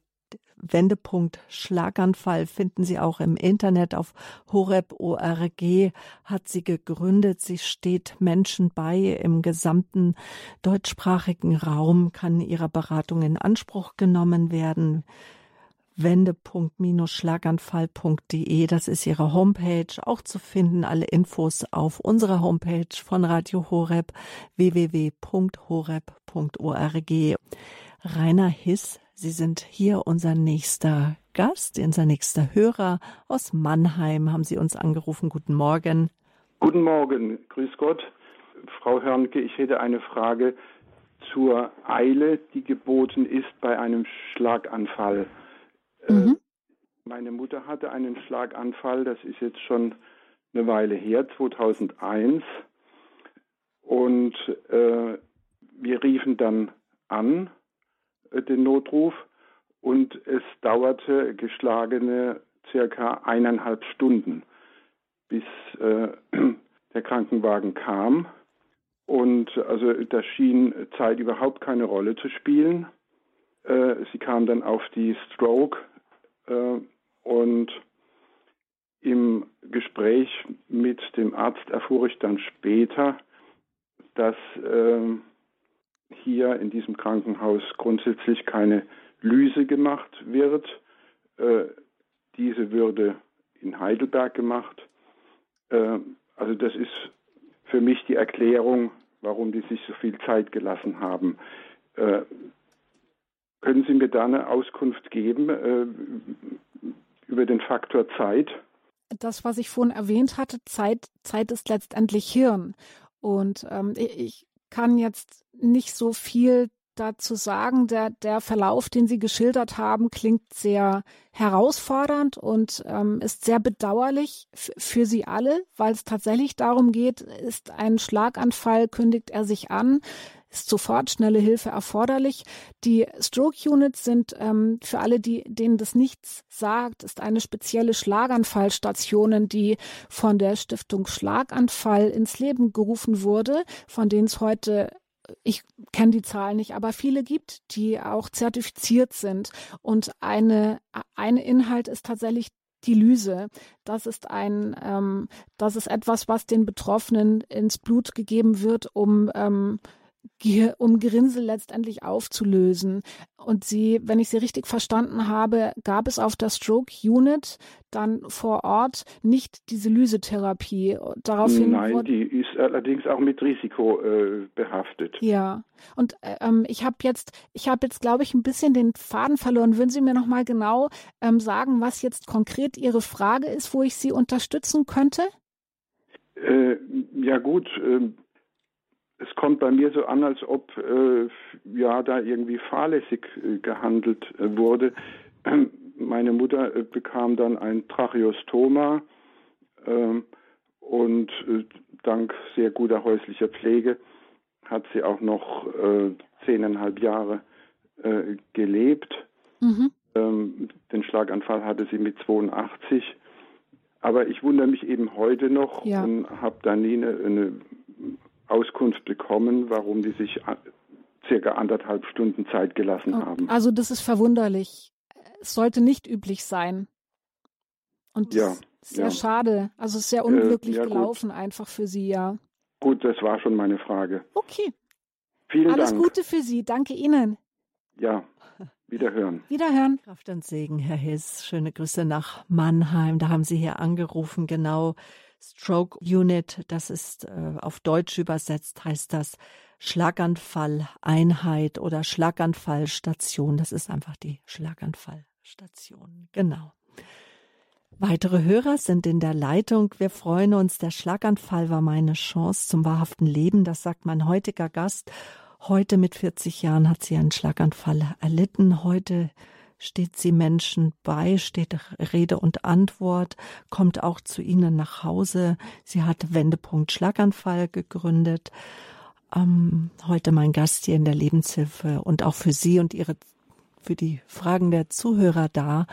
Wendepunkt Schlaganfall finden Sie auch im Internet auf horeb.org hat sie gegründet. Sie steht Menschen bei im gesamten deutschsprachigen Raum, kann ihrer Beratung in Anspruch genommen werden. Wendepunkt-schlaganfall.de, das ist ihre Homepage, auch zu finden, alle Infos auf unserer Homepage von Radio Horeb, www.horeb.org. Rainer Hiss Sie sind hier unser nächster Gast, unser nächster Hörer aus Mannheim. Haben Sie uns angerufen? Guten Morgen. Guten Morgen, grüß Gott. Frau Hörnke, ich hätte eine Frage zur Eile, die geboten ist bei einem Schlaganfall. Äh, mhm. meine Mutter hatte einen Schlaganfall, das ist jetzt schon eine Weile her, 2001. Und äh, wir riefen dann an den Notruf und es dauerte geschlagene circa eineinhalb Stunden, bis äh, der Krankenwagen kam. Und also da schien Zeit überhaupt keine Rolle zu spielen. Äh, sie kam dann auf die Stroke äh, und im Gespräch mit dem Arzt erfuhr ich dann später, dass äh, hier in diesem Krankenhaus grundsätzlich keine Lyse gemacht wird. Äh, diese würde in Heidelberg gemacht. Äh, also das ist für mich die Erklärung, warum die sich so viel Zeit gelassen haben. Äh, können Sie mir da eine Auskunft geben äh, über den Faktor Zeit? Das, was ich vorhin erwähnt hatte, Zeit, Zeit ist letztendlich Hirn. Und ähm, ich kann jetzt nicht so viel dazu sagen. Der, der Verlauf, den Sie geschildert haben, klingt sehr herausfordernd und ähm, ist sehr bedauerlich für Sie alle, weil es tatsächlich darum geht, ist ein Schlaganfall, kündigt er sich an, ist sofort schnelle Hilfe erforderlich. Die Stroke Units sind ähm, für alle, die, denen das nichts sagt, ist eine spezielle Schlaganfallstation, die von der Stiftung Schlaganfall ins Leben gerufen wurde, von denen es heute ich kenne die Zahlen nicht, aber viele gibt, die auch zertifiziert sind. Und eine, ein Inhalt ist tatsächlich die Lyse. Das ist ein, ähm, das ist etwas, was den Betroffenen ins Blut gegeben wird, um ähm, um Grinsel letztendlich aufzulösen. Und sie, wenn ich sie richtig verstanden habe, gab es auf der Stroke Unit dann vor Ort nicht diese Lysetherapie. Daraufhin Nein, die ist allerdings auch mit Risiko äh, behaftet. Ja, und äh, ähm, ich habe jetzt, ich habe jetzt, glaube ich, ein bisschen den Faden verloren. Würden Sie mir noch mal genau ähm, sagen, was jetzt konkret Ihre Frage ist, wo ich Sie unterstützen könnte? Äh, ja gut, ähm, es kommt bei mir so an, als ob äh, ja da irgendwie fahrlässig äh, gehandelt äh, wurde. Ähm, meine Mutter äh, bekam dann ein Tracheostoma ähm, und äh, dank sehr guter häuslicher Pflege hat sie auch noch äh, zehneinhalb Jahre gelebt. Mhm. Ähm, den Schlaganfall hatte sie mit 82. Aber ich wundere mich eben heute noch ja. und habe da nie eine, eine Auskunft bekommen, warum die sich circa anderthalb Stunden Zeit gelassen oh, haben. Also das ist verwunderlich. Es sollte nicht üblich sein. Und ja, sehr ja. schade. Also es ist sehr unglücklich äh, ja, gelaufen gut. einfach für Sie, ja. Gut, das war schon meine Frage. Okay. Vielen Alles Dank. Gute für Sie. Danke Ihnen. Ja, wiederhören. Wiederhören. Kraft und Segen, Herr Hiss. Schöne Grüße nach Mannheim. Da haben Sie hier angerufen, genau Stroke Unit, das ist äh, auf Deutsch übersetzt, heißt das Schlaganfalleinheit oder Schlaganfallstation. Das ist einfach die Schlaganfallstation. Genau. Weitere Hörer sind in der Leitung. Wir freuen uns. Der Schlaganfall war meine Chance zum wahrhaften Leben. Das sagt mein heutiger Gast. Heute mit 40 Jahren hat sie einen Schlaganfall erlitten. Heute steht sie Menschen bei, steht Rede und Antwort, kommt auch zu ihnen nach Hause. Sie hat Wendepunkt Schlaganfall gegründet. Ähm, heute mein Gast hier in der Lebenshilfe und auch für Sie und Ihre, für die Fragen der Zuhörer da.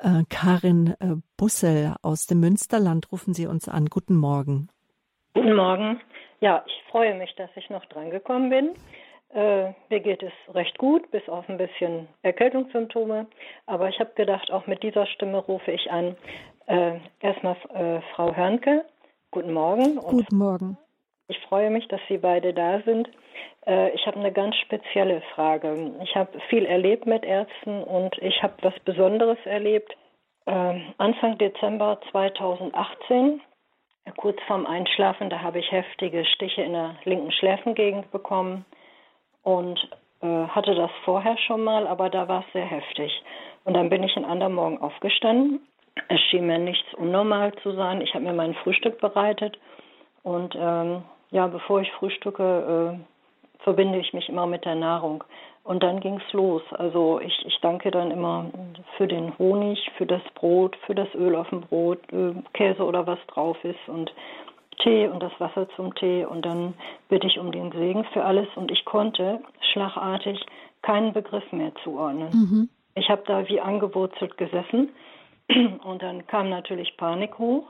Äh, Karin äh, Bussel aus dem Münsterland rufen Sie uns an. Guten Morgen. Guten Morgen. Ja, ich freue mich, dass ich noch drangekommen bin. Äh, mir geht es recht gut, bis auf ein bisschen Erkältungssymptome. Aber ich habe gedacht, auch mit dieser Stimme rufe ich an. Äh, erstmal äh, Frau Hörnke, guten Morgen. Guten Morgen. Ich freue mich, dass Sie beide da sind. Äh, ich habe eine ganz spezielle Frage. Ich habe viel erlebt mit Ärzten und ich habe was Besonderes erlebt. Ähm, Anfang Dezember 2018 kurz vorm Einschlafen, da habe ich heftige Stiche in der linken Schläfengegend bekommen und äh, hatte das vorher schon mal, aber da war es sehr heftig. Und dann bin ich ein anderer Morgen aufgestanden. Es schien mir nichts unnormal zu sein. Ich habe mir mein Frühstück bereitet und ähm, ja, bevor ich frühstücke, äh, verbinde ich mich immer mit der Nahrung. Und dann ging es los. Also ich, ich danke dann immer für den Honig, für das Brot, für das Öl auf dem Brot, äh, Käse oder was drauf ist und Tee und das Wasser zum Tee und dann bitte ich um den Segen für alles und ich konnte schlagartig keinen Begriff mehr zuordnen. Mhm. Ich habe da wie angewurzelt gesessen und dann kam natürlich Panik hoch.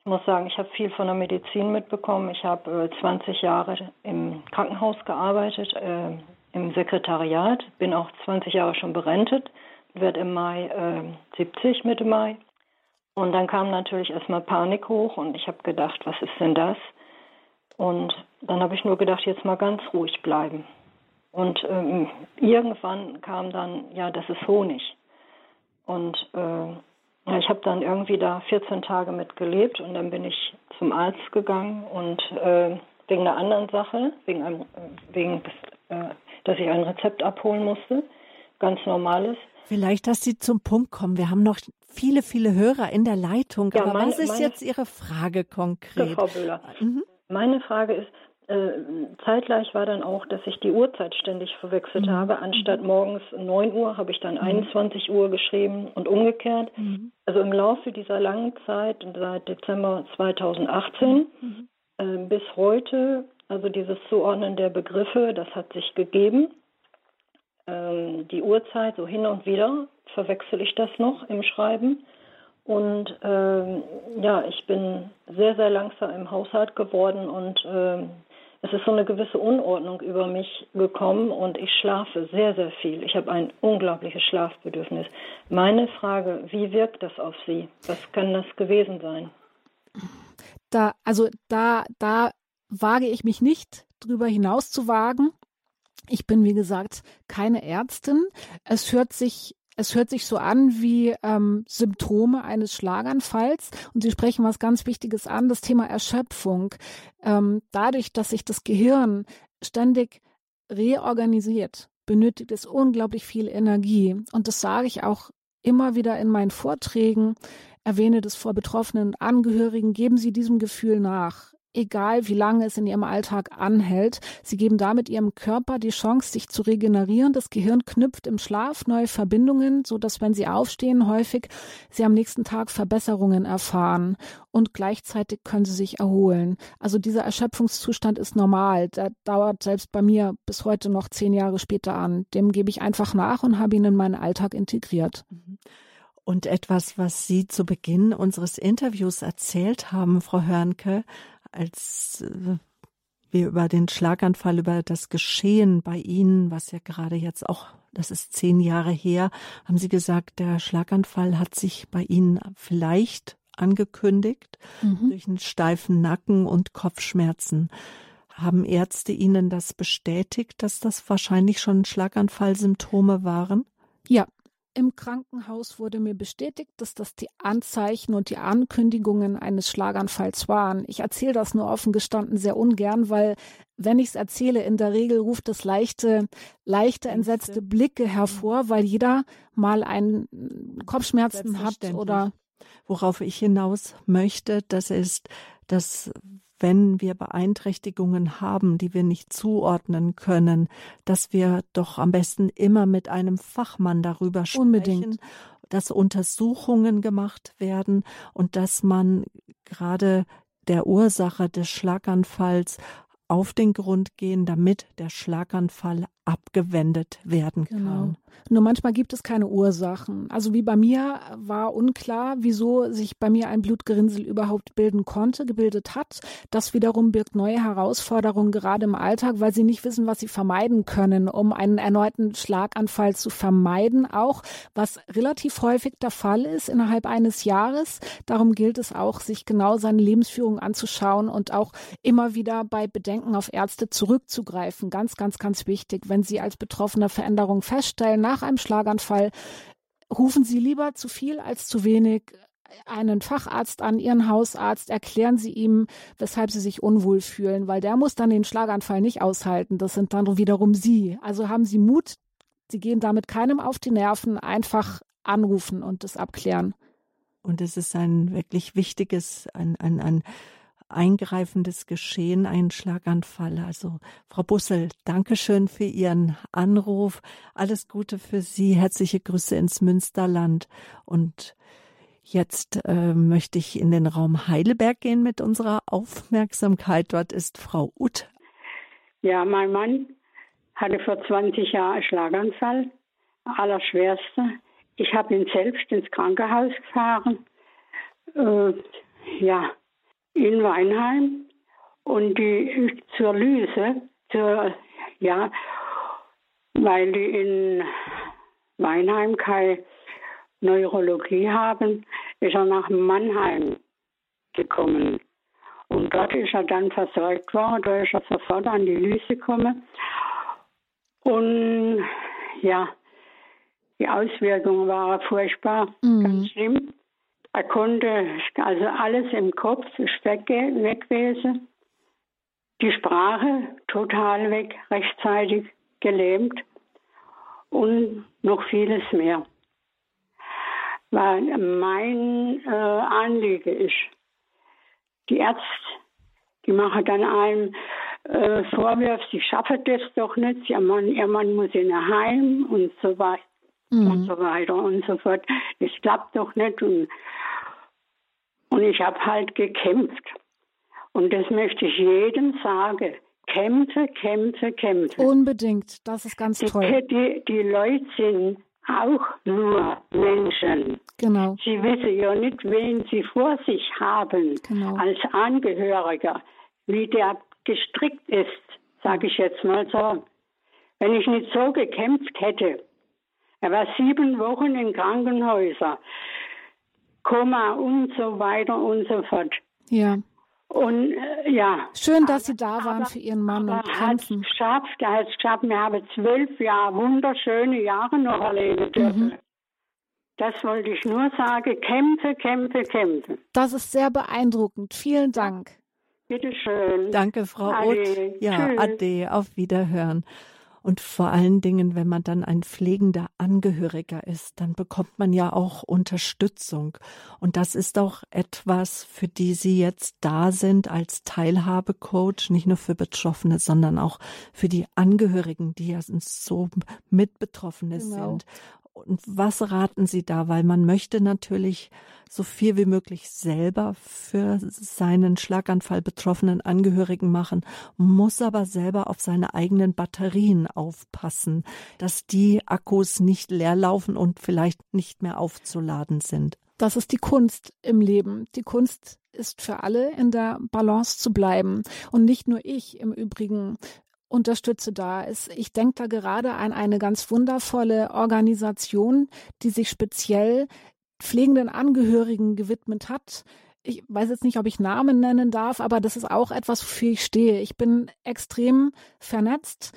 Ich muss sagen, ich habe viel von der Medizin mitbekommen. Ich habe äh, 20 Jahre im Krankenhaus gearbeitet, äh, im Sekretariat, bin auch 20 Jahre schon berentet, werde im Mai äh, 70, Mitte Mai. Und dann kam natürlich erstmal Panik hoch und ich habe gedacht, was ist denn das? Und dann habe ich nur gedacht, jetzt mal ganz ruhig bleiben. Und ähm, irgendwann kam dann, ja, das ist Honig. Und äh, ja, ich habe dann irgendwie da 14 Tage mit gelebt und dann bin ich zum Arzt gegangen und äh, wegen einer anderen Sache, wegen, einem, wegen äh, dass ich ein Rezept abholen musste, ganz normales. Vielleicht, dass Sie zum Punkt kommen. Wir haben noch viele, viele Hörer in der Leitung. Ja, Aber meine, was ist meine, jetzt Ihre Frage konkret? Frau Böhler, mhm. meine Frage ist, äh, zeitgleich war dann auch, dass ich die Uhrzeit ständig verwechselt mhm. habe. Anstatt morgens 9 Uhr habe ich dann mhm. 21 Uhr geschrieben und umgekehrt. Mhm. Also im Laufe dieser langen Zeit, seit Dezember 2018 mhm. äh, bis heute, also dieses Zuordnen der Begriffe, das hat sich gegeben ähm, die Uhrzeit so hin und wieder verwechsel ich das noch im Schreiben. Und ähm, ja, ich bin sehr, sehr langsam im Haushalt geworden und ähm, es ist so eine gewisse Unordnung über mich gekommen und ich schlafe sehr, sehr viel. Ich habe ein unglaubliches Schlafbedürfnis. Meine Frage, wie wirkt das auf Sie? Was kann das gewesen sein? Da, also da, da wage ich mich nicht drüber hinaus zu wagen. Ich bin, wie gesagt, keine Ärztin. Es hört sich es hört sich so an wie ähm, Symptome eines Schlaganfalls. Und Sie sprechen was ganz Wichtiges an, das Thema Erschöpfung. Ähm, dadurch, dass sich das Gehirn ständig reorganisiert, benötigt es unglaublich viel Energie. Und das sage ich auch immer wieder in meinen Vorträgen, erwähne das vor betroffenen Angehörigen, geben Sie diesem Gefühl nach egal wie lange es in ihrem Alltag anhält. Sie geben damit ihrem Körper die Chance, sich zu regenerieren. Das Gehirn knüpft im Schlaf neue Verbindungen, so dass wenn sie aufstehen, häufig sie am nächsten Tag Verbesserungen erfahren und gleichzeitig können sie sich erholen. Also dieser Erschöpfungszustand ist normal. Der dauert selbst bei mir bis heute noch zehn Jahre später an. Dem gebe ich einfach nach und habe ihn in meinen Alltag integriert. Mhm. Und etwas, was Sie zu Beginn unseres Interviews erzählt haben, Frau Hörnke, als äh, wir über den Schlaganfall, über das Geschehen bei Ihnen, was ja gerade jetzt auch, das ist zehn Jahre her, haben Sie gesagt, der Schlaganfall hat sich bei Ihnen vielleicht angekündigt mhm. durch einen steifen Nacken und Kopfschmerzen. Haben Ärzte Ihnen das bestätigt, dass das wahrscheinlich schon Schlaganfallsymptome waren? Ja, im Krankenhaus wurde mir bestätigt, dass das die Anzeichen und die Ankündigungen eines Schlaganfalls waren. Ich erzähle das nur offen gestanden sehr ungern, weil wenn ich es erzähle, in der Regel ruft es leichte, leichte entsetzte Blicke hervor, weil jeder mal einen Kopfschmerzen hat oder worauf ich hinaus möchte, das ist, dass wenn wir Beeinträchtigungen haben, die wir nicht zuordnen können, dass wir doch am besten immer mit einem Fachmann darüber sprechen, Unbedingt. dass Untersuchungen gemacht werden und dass man gerade der Ursache des Schlaganfalls auf den Grund gehen, damit der Schlaganfall abgewendet werden genau. kann. Genau. Nur manchmal gibt es keine Ursachen. Also wie bei mir war unklar, wieso sich bei mir ein Blutgerinnsel überhaupt bilden konnte, gebildet hat. Das wiederum birgt neue Herausforderungen gerade im Alltag, weil sie nicht wissen, was sie vermeiden können, um einen erneuten Schlaganfall zu vermeiden. Auch was relativ häufig der Fall ist innerhalb eines Jahres. Darum gilt es auch, sich genau seine Lebensführung anzuschauen und auch immer wieder bei Bedenken auf Ärzte zurückzugreifen. Ganz, ganz, ganz wichtig. Wenn Sie als Betroffener Veränderungen feststellen, nach einem Schlaganfall rufen Sie lieber zu viel als zu wenig einen Facharzt an, Ihren Hausarzt, erklären Sie ihm, weshalb Sie sich unwohl fühlen, weil der muss dann den Schlaganfall nicht aushalten. Das sind dann wiederum Sie. Also haben Sie Mut, Sie gehen damit keinem auf die Nerven, einfach anrufen und das abklären. Und es ist ein wirklich wichtiges, ein, ein, ein eingreifendes Geschehen, ein Schlaganfall. Also Frau Bussel, Dankeschön für Ihren Anruf. Alles Gute für Sie. Herzliche Grüße ins Münsterland. Und jetzt äh, möchte ich in den Raum Heidelberg gehen mit unserer Aufmerksamkeit. Dort ist Frau Uth. Ja, mein Mann hatte vor 20 Jahren einen Schlaganfall, allerschwerster. Ich habe ihn selbst ins Krankenhaus gefahren. Äh, ja, in Weinheim und die zur Lyse, zur, ja, weil die in Weinheim keine Neurologie haben, ist er nach Mannheim gekommen. Und dort ist er dann versorgt worden, da ist er sofort an die Lyse gekommen. Und ja, die Auswirkungen waren furchtbar, mhm. ganz schlimm. Er konnte also alles im Kopf weg, weg gewesen. Die Sprache total weg, rechtzeitig gelähmt und noch vieles mehr. Weil mein äh, Anliegen ist, die Ärzte, die machen dann einem äh, Vorwurf, sie schaffen das doch nicht, ihr Mann, ihr Mann muss in ein Heim und so weiter mhm. und so weiter und so fort. Das klappt doch nicht. Und, und ich habe halt gekämpft. Und das möchte ich jedem sagen. Kämpfe, kämpfe, kämpfe. Unbedingt. Das ist ganz toll. Die, die, die Leute sind auch nur Menschen. Genau. Sie wissen ja nicht, wen sie vor sich haben genau. als Angehöriger, wie der gestrickt ist, sage ich jetzt mal so. Wenn ich nicht so gekämpft hätte, er war sieben Wochen in Krankenhäusern, Koma und so weiter und so fort. Ja. Und äh, ja. Schön, dass Sie da waren aber, für Ihren Mann und kämpfen. Hat geschafft, er hat es geschafft. Wir haben zwölf Jahre, wunderschöne Jahre noch erleben dürfen. Mhm. Das wollte ich nur sagen. Kämpfe, kämpfe, kämpfe. Das ist sehr beeindruckend. Vielen Dank. Bitte schön. Danke, Frau Ade. Ja, Tschüss. Ade. Auf Wiederhören. Und vor allen Dingen, wenn man dann ein pflegender Angehöriger ist, dann bekommt man ja auch Unterstützung. Und das ist auch etwas, für die Sie jetzt da sind als Teilhabecoach, nicht nur für Betroffene, sondern auch für die Angehörigen, die ja so Mitbetroffene genau. sind. Und was raten Sie da? Weil man möchte natürlich so viel wie möglich selber für seinen Schlaganfall betroffenen Angehörigen machen, muss aber selber auf seine eigenen Batterien aufpassen, dass die Akkus nicht leer laufen und vielleicht nicht mehr aufzuladen sind. Das ist die Kunst im Leben. Die Kunst ist für alle in der Balance zu bleiben. Und nicht nur ich im Übrigen unterstütze da. Ich denke da gerade an eine ganz wundervolle Organisation, die sich speziell pflegenden Angehörigen gewidmet hat. Ich weiß jetzt nicht, ob ich Namen nennen darf, aber das ist auch etwas, wofür ich stehe. Ich bin extrem vernetzt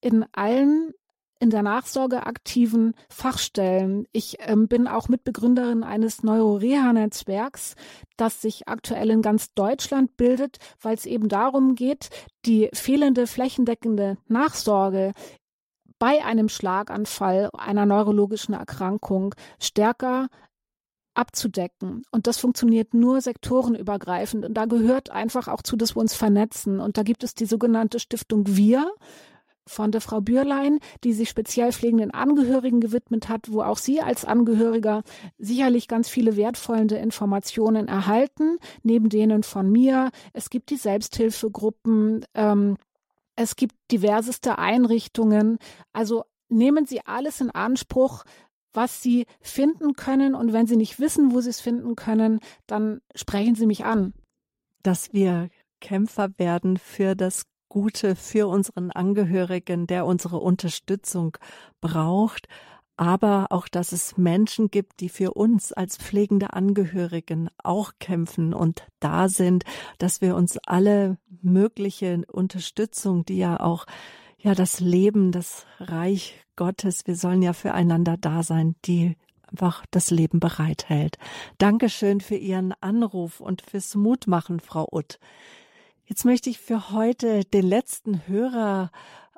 in allen in der Nachsorge aktiven Fachstellen. Ich ähm, bin auch Mitbegründerin eines Neuroreha-Netzwerks, das sich aktuell in ganz Deutschland bildet, weil es eben darum geht, die fehlende flächendeckende Nachsorge bei einem Schlaganfall, einer neurologischen Erkrankung stärker abzudecken. Und das funktioniert nur sektorenübergreifend. Und da gehört einfach auch zu, dass wir uns vernetzen. Und da gibt es die sogenannte Stiftung Wir von der Frau Bürlein, die sich speziell pflegenden Angehörigen gewidmet hat, wo auch Sie als Angehöriger sicherlich ganz viele wertvolle Informationen erhalten, neben denen von mir. Es gibt die Selbsthilfegruppen, ähm, es gibt diverseste Einrichtungen. Also nehmen Sie alles in Anspruch, was sie finden können. Und wenn sie nicht wissen, wo sie es finden können, dann sprechen sie mich an. Dass wir Kämpfer werden für das Gute, für unseren Angehörigen, der unsere Unterstützung braucht. Aber auch, dass es Menschen gibt, die für uns als pflegende Angehörigen auch kämpfen und da sind, dass wir uns alle mögliche Unterstützung, die ja auch ja das Leben, das Reich Gottes, wir sollen ja füreinander da sein, die einfach das Leben bereithält. Dankeschön für Ihren Anruf und fürs Mutmachen, Frau Utt. Jetzt möchte ich für heute den letzten Hörer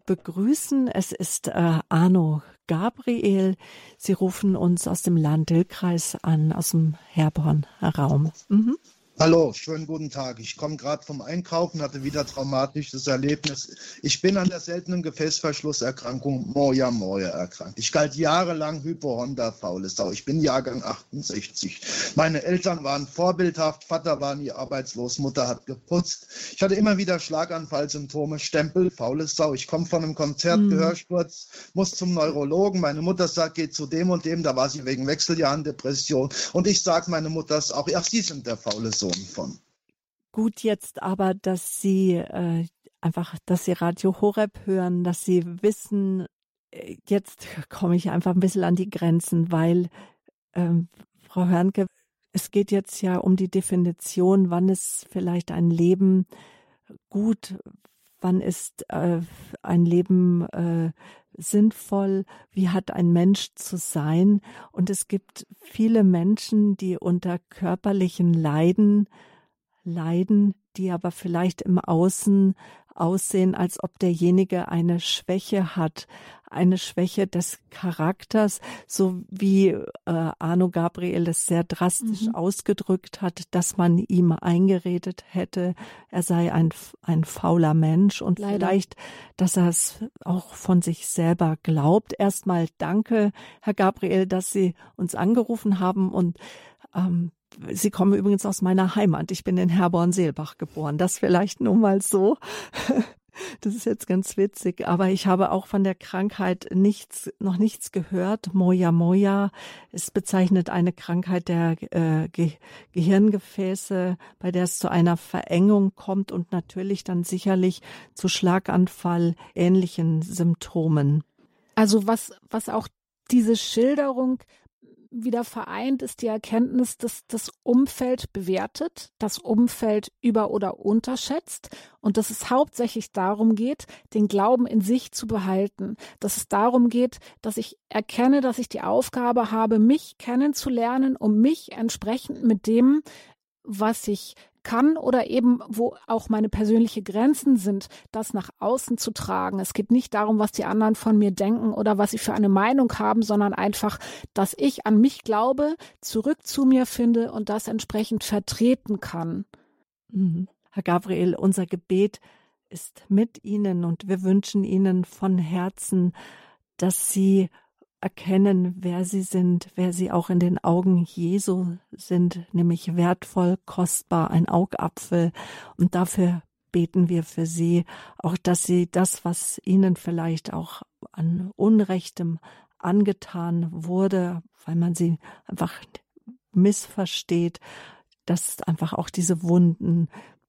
begrüßen. Es ist äh, Arno Gabriel. Sie rufen uns aus dem Lahn-Dill-Kreis an, aus dem Herborn-Raum. Mhm. Hallo, schönen guten Tag. Ich komme gerade vom Einkaufen, hatte wieder traumatisches Erlebnis. Ich bin an der seltenen Gefäßverschlusserkrankung Moya Moya erkrankt. Ich galt jahrelang Hypohonda faule Sau. Ich bin Jahrgang 68. Meine Eltern waren vorbildhaft, Vater war nie arbeitslos, Mutter hat geputzt. Ich hatte immer wieder Schlaganfallsymptome, Stempel, faule Sau. Ich komme von einem Konzert, mhm. Gehörsturz, muss zum Neurologen. Meine Mutter sagt, geht zu dem und dem, da war sie wegen Wechseljahren Depression. Und ich sage meine Mutter auch, ach, Sie sind der faule Sau. Person von. Gut jetzt aber, dass Sie äh, einfach, dass Sie Radio Horeb hören, dass Sie wissen, äh, jetzt komme ich einfach ein bisschen an die Grenzen, weil ähm, Frau Hörnke, es geht jetzt ja um die Definition, wann ist vielleicht ein Leben gut, wann ist äh, ein Leben äh, sinnvoll, wie hat ein Mensch zu sein. Und es gibt viele Menschen, die unter körperlichen Leiden leiden, die aber vielleicht im Außen aussehen, als ob derjenige eine Schwäche hat, eine Schwäche des Charakters, so wie äh, Arno Gabriel es sehr drastisch mhm. ausgedrückt hat, dass man ihm eingeredet hätte, er sei ein, ein fauler Mensch und Leider. vielleicht, dass er es auch von sich selber glaubt. Erstmal danke, Herr Gabriel, dass Sie uns angerufen haben und ähm, Sie kommen übrigens aus meiner Heimat. Ich bin in Herborn-Seelbach geboren. Das vielleicht nur mal so. Das ist jetzt ganz witzig, aber ich habe auch von der Krankheit nichts, noch nichts gehört. Moya Moya ist bezeichnet eine Krankheit der äh, Ge Gehirngefäße, bei der es zu einer Verengung kommt und natürlich dann sicherlich zu Schlaganfall ähnlichen Symptomen. Also was, was auch diese Schilderung wieder vereint ist die Erkenntnis, dass das Umfeld bewertet, das Umfeld über- oder unterschätzt und dass es hauptsächlich darum geht, den Glauben in sich zu behalten, dass es darum geht, dass ich erkenne, dass ich die Aufgabe habe, mich kennenzulernen, um mich entsprechend mit dem, was ich kann oder eben wo auch meine persönliche Grenzen sind, das nach außen zu tragen. Es geht nicht darum, was die anderen von mir denken oder was sie für eine Meinung haben, sondern einfach, dass ich an mich glaube, zurück zu mir finde und das entsprechend vertreten kann. Mhm. Herr Gabriel, unser Gebet ist mit Ihnen und wir wünschen Ihnen von Herzen, dass Sie erkennen, wer sie sind, wer sie auch in den Augen Jesu sind, nämlich wertvoll, kostbar, ein Augapfel. Und dafür beten wir für sie, auch dass sie das, was ihnen vielleicht auch an Unrechtem angetan wurde, weil man sie einfach missversteht, dass einfach auch diese Wunden,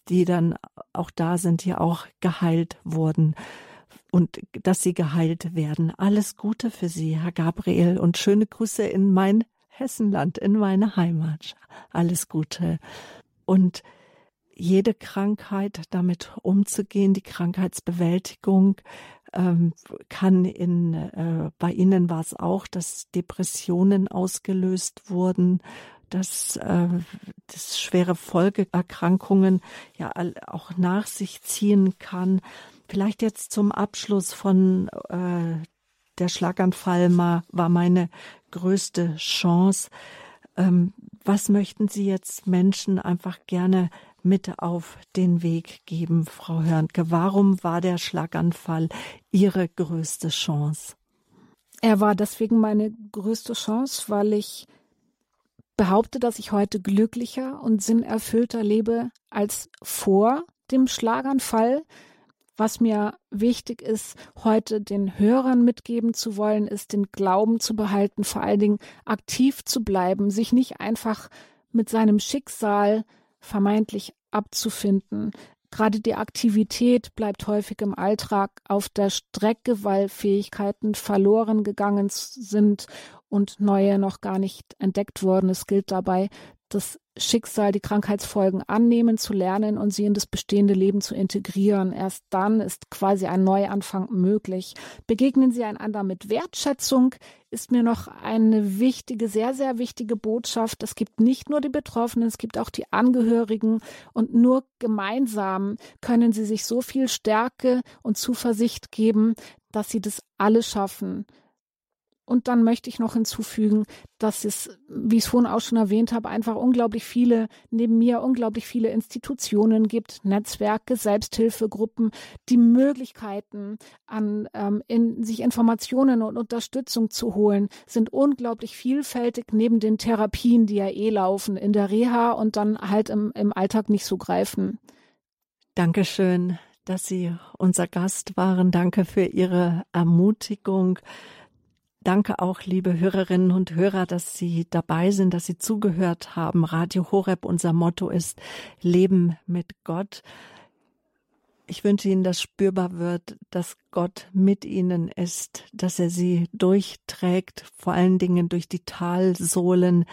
die dann auch da sind, hier auch geheilt wurden und dass Sie geheilt werden. Alles Gute für Sie, Herr Gabriel, und schöne Grüße in mein Hessenland, in meine Heimat. Alles Gute. Und jede Krankheit damit umzugehen, die Krankheitsbewältigung, ähm, kann in, äh, bei Ihnen war es auch, dass Depressionen ausgelöst wurden, dass, äh, das schwere Folgeerkrankungen ja auch nach sich ziehen kann. Vielleicht jetzt zum Abschluss von äh, der Schlaganfall war meine größte Chance. Ähm, was möchten Sie jetzt Menschen einfach gerne mit auf den Weg geben, Frau Hörnke? Warum war der Schlaganfall Ihre größte Chance? Er war deswegen meine größte Chance, weil ich behaupte, dass ich heute glücklicher und sinnerfüllter lebe als vor dem Schlaganfall. Was mir wichtig ist, heute den Hörern mitgeben zu wollen, ist den Glauben zu behalten, vor allen Dingen aktiv zu bleiben, sich nicht einfach mit seinem Schicksal vermeintlich abzufinden. Gerade die Aktivität bleibt häufig im Alltag auf der Strecke, weil Fähigkeiten verloren gegangen sind und neue noch gar nicht entdeckt wurden. Es gilt dabei, das Schicksal, die Krankheitsfolgen annehmen zu lernen und sie in das bestehende Leben zu integrieren. Erst dann ist quasi ein Neuanfang möglich. Begegnen Sie einander mit Wertschätzung, ist mir noch eine wichtige, sehr, sehr wichtige Botschaft. Es gibt nicht nur die Betroffenen, es gibt auch die Angehörigen und nur gemeinsam können sie sich so viel Stärke und Zuversicht geben, dass sie das alle schaffen. Und dann möchte ich noch hinzufügen, dass es, wie ich es vorhin auch schon erwähnt habe, einfach unglaublich viele, neben mir unglaublich viele Institutionen gibt, Netzwerke, Selbsthilfegruppen, die Möglichkeiten an ähm, in, sich Informationen und Unterstützung zu holen, sind unglaublich vielfältig neben den Therapien, die ja eh laufen in der Reha und dann halt im, im Alltag nicht so greifen. Dankeschön, dass Sie unser Gast waren. Danke für Ihre Ermutigung. Danke auch, liebe Hörerinnen und Hörer, dass Sie dabei sind, dass Sie zugehört haben. Radio Horeb, unser Motto ist Leben mit Gott. Ich wünsche Ihnen, dass spürbar wird, dass Gott mit Ihnen ist, dass er Sie durchträgt, vor allen Dingen durch die Talsohlen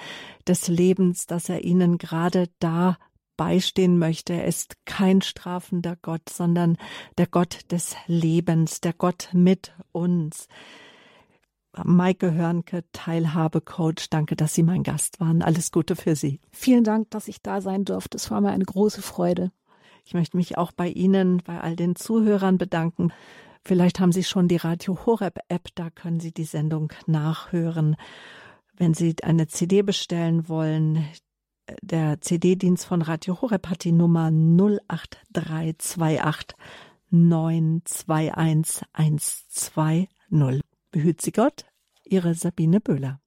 des Lebens, dass er Ihnen gerade da beistehen möchte. Er ist kein strafender Gott, sondern der Gott des Lebens, der Gott mit uns. Maike Hörnke, Teilhabecoach. Danke, dass Sie mein Gast waren. Alles Gute für Sie. Vielen Dank, dass ich da sein durfte. Es war mir eine große Freude. Ich möchte mich auch bei Ihnen, bei all den Zuhörern bedanken. Vielleicht haben Sie schon die Radio Horeb App, da können Sie die Sendung nachhören. Wenn Sie eine CD bestellen wollen, der CD-Dienst von Radio Horeb hat die Nummer 08328 921 120. Behüt sie Gott, Ihre Sabine Böhler.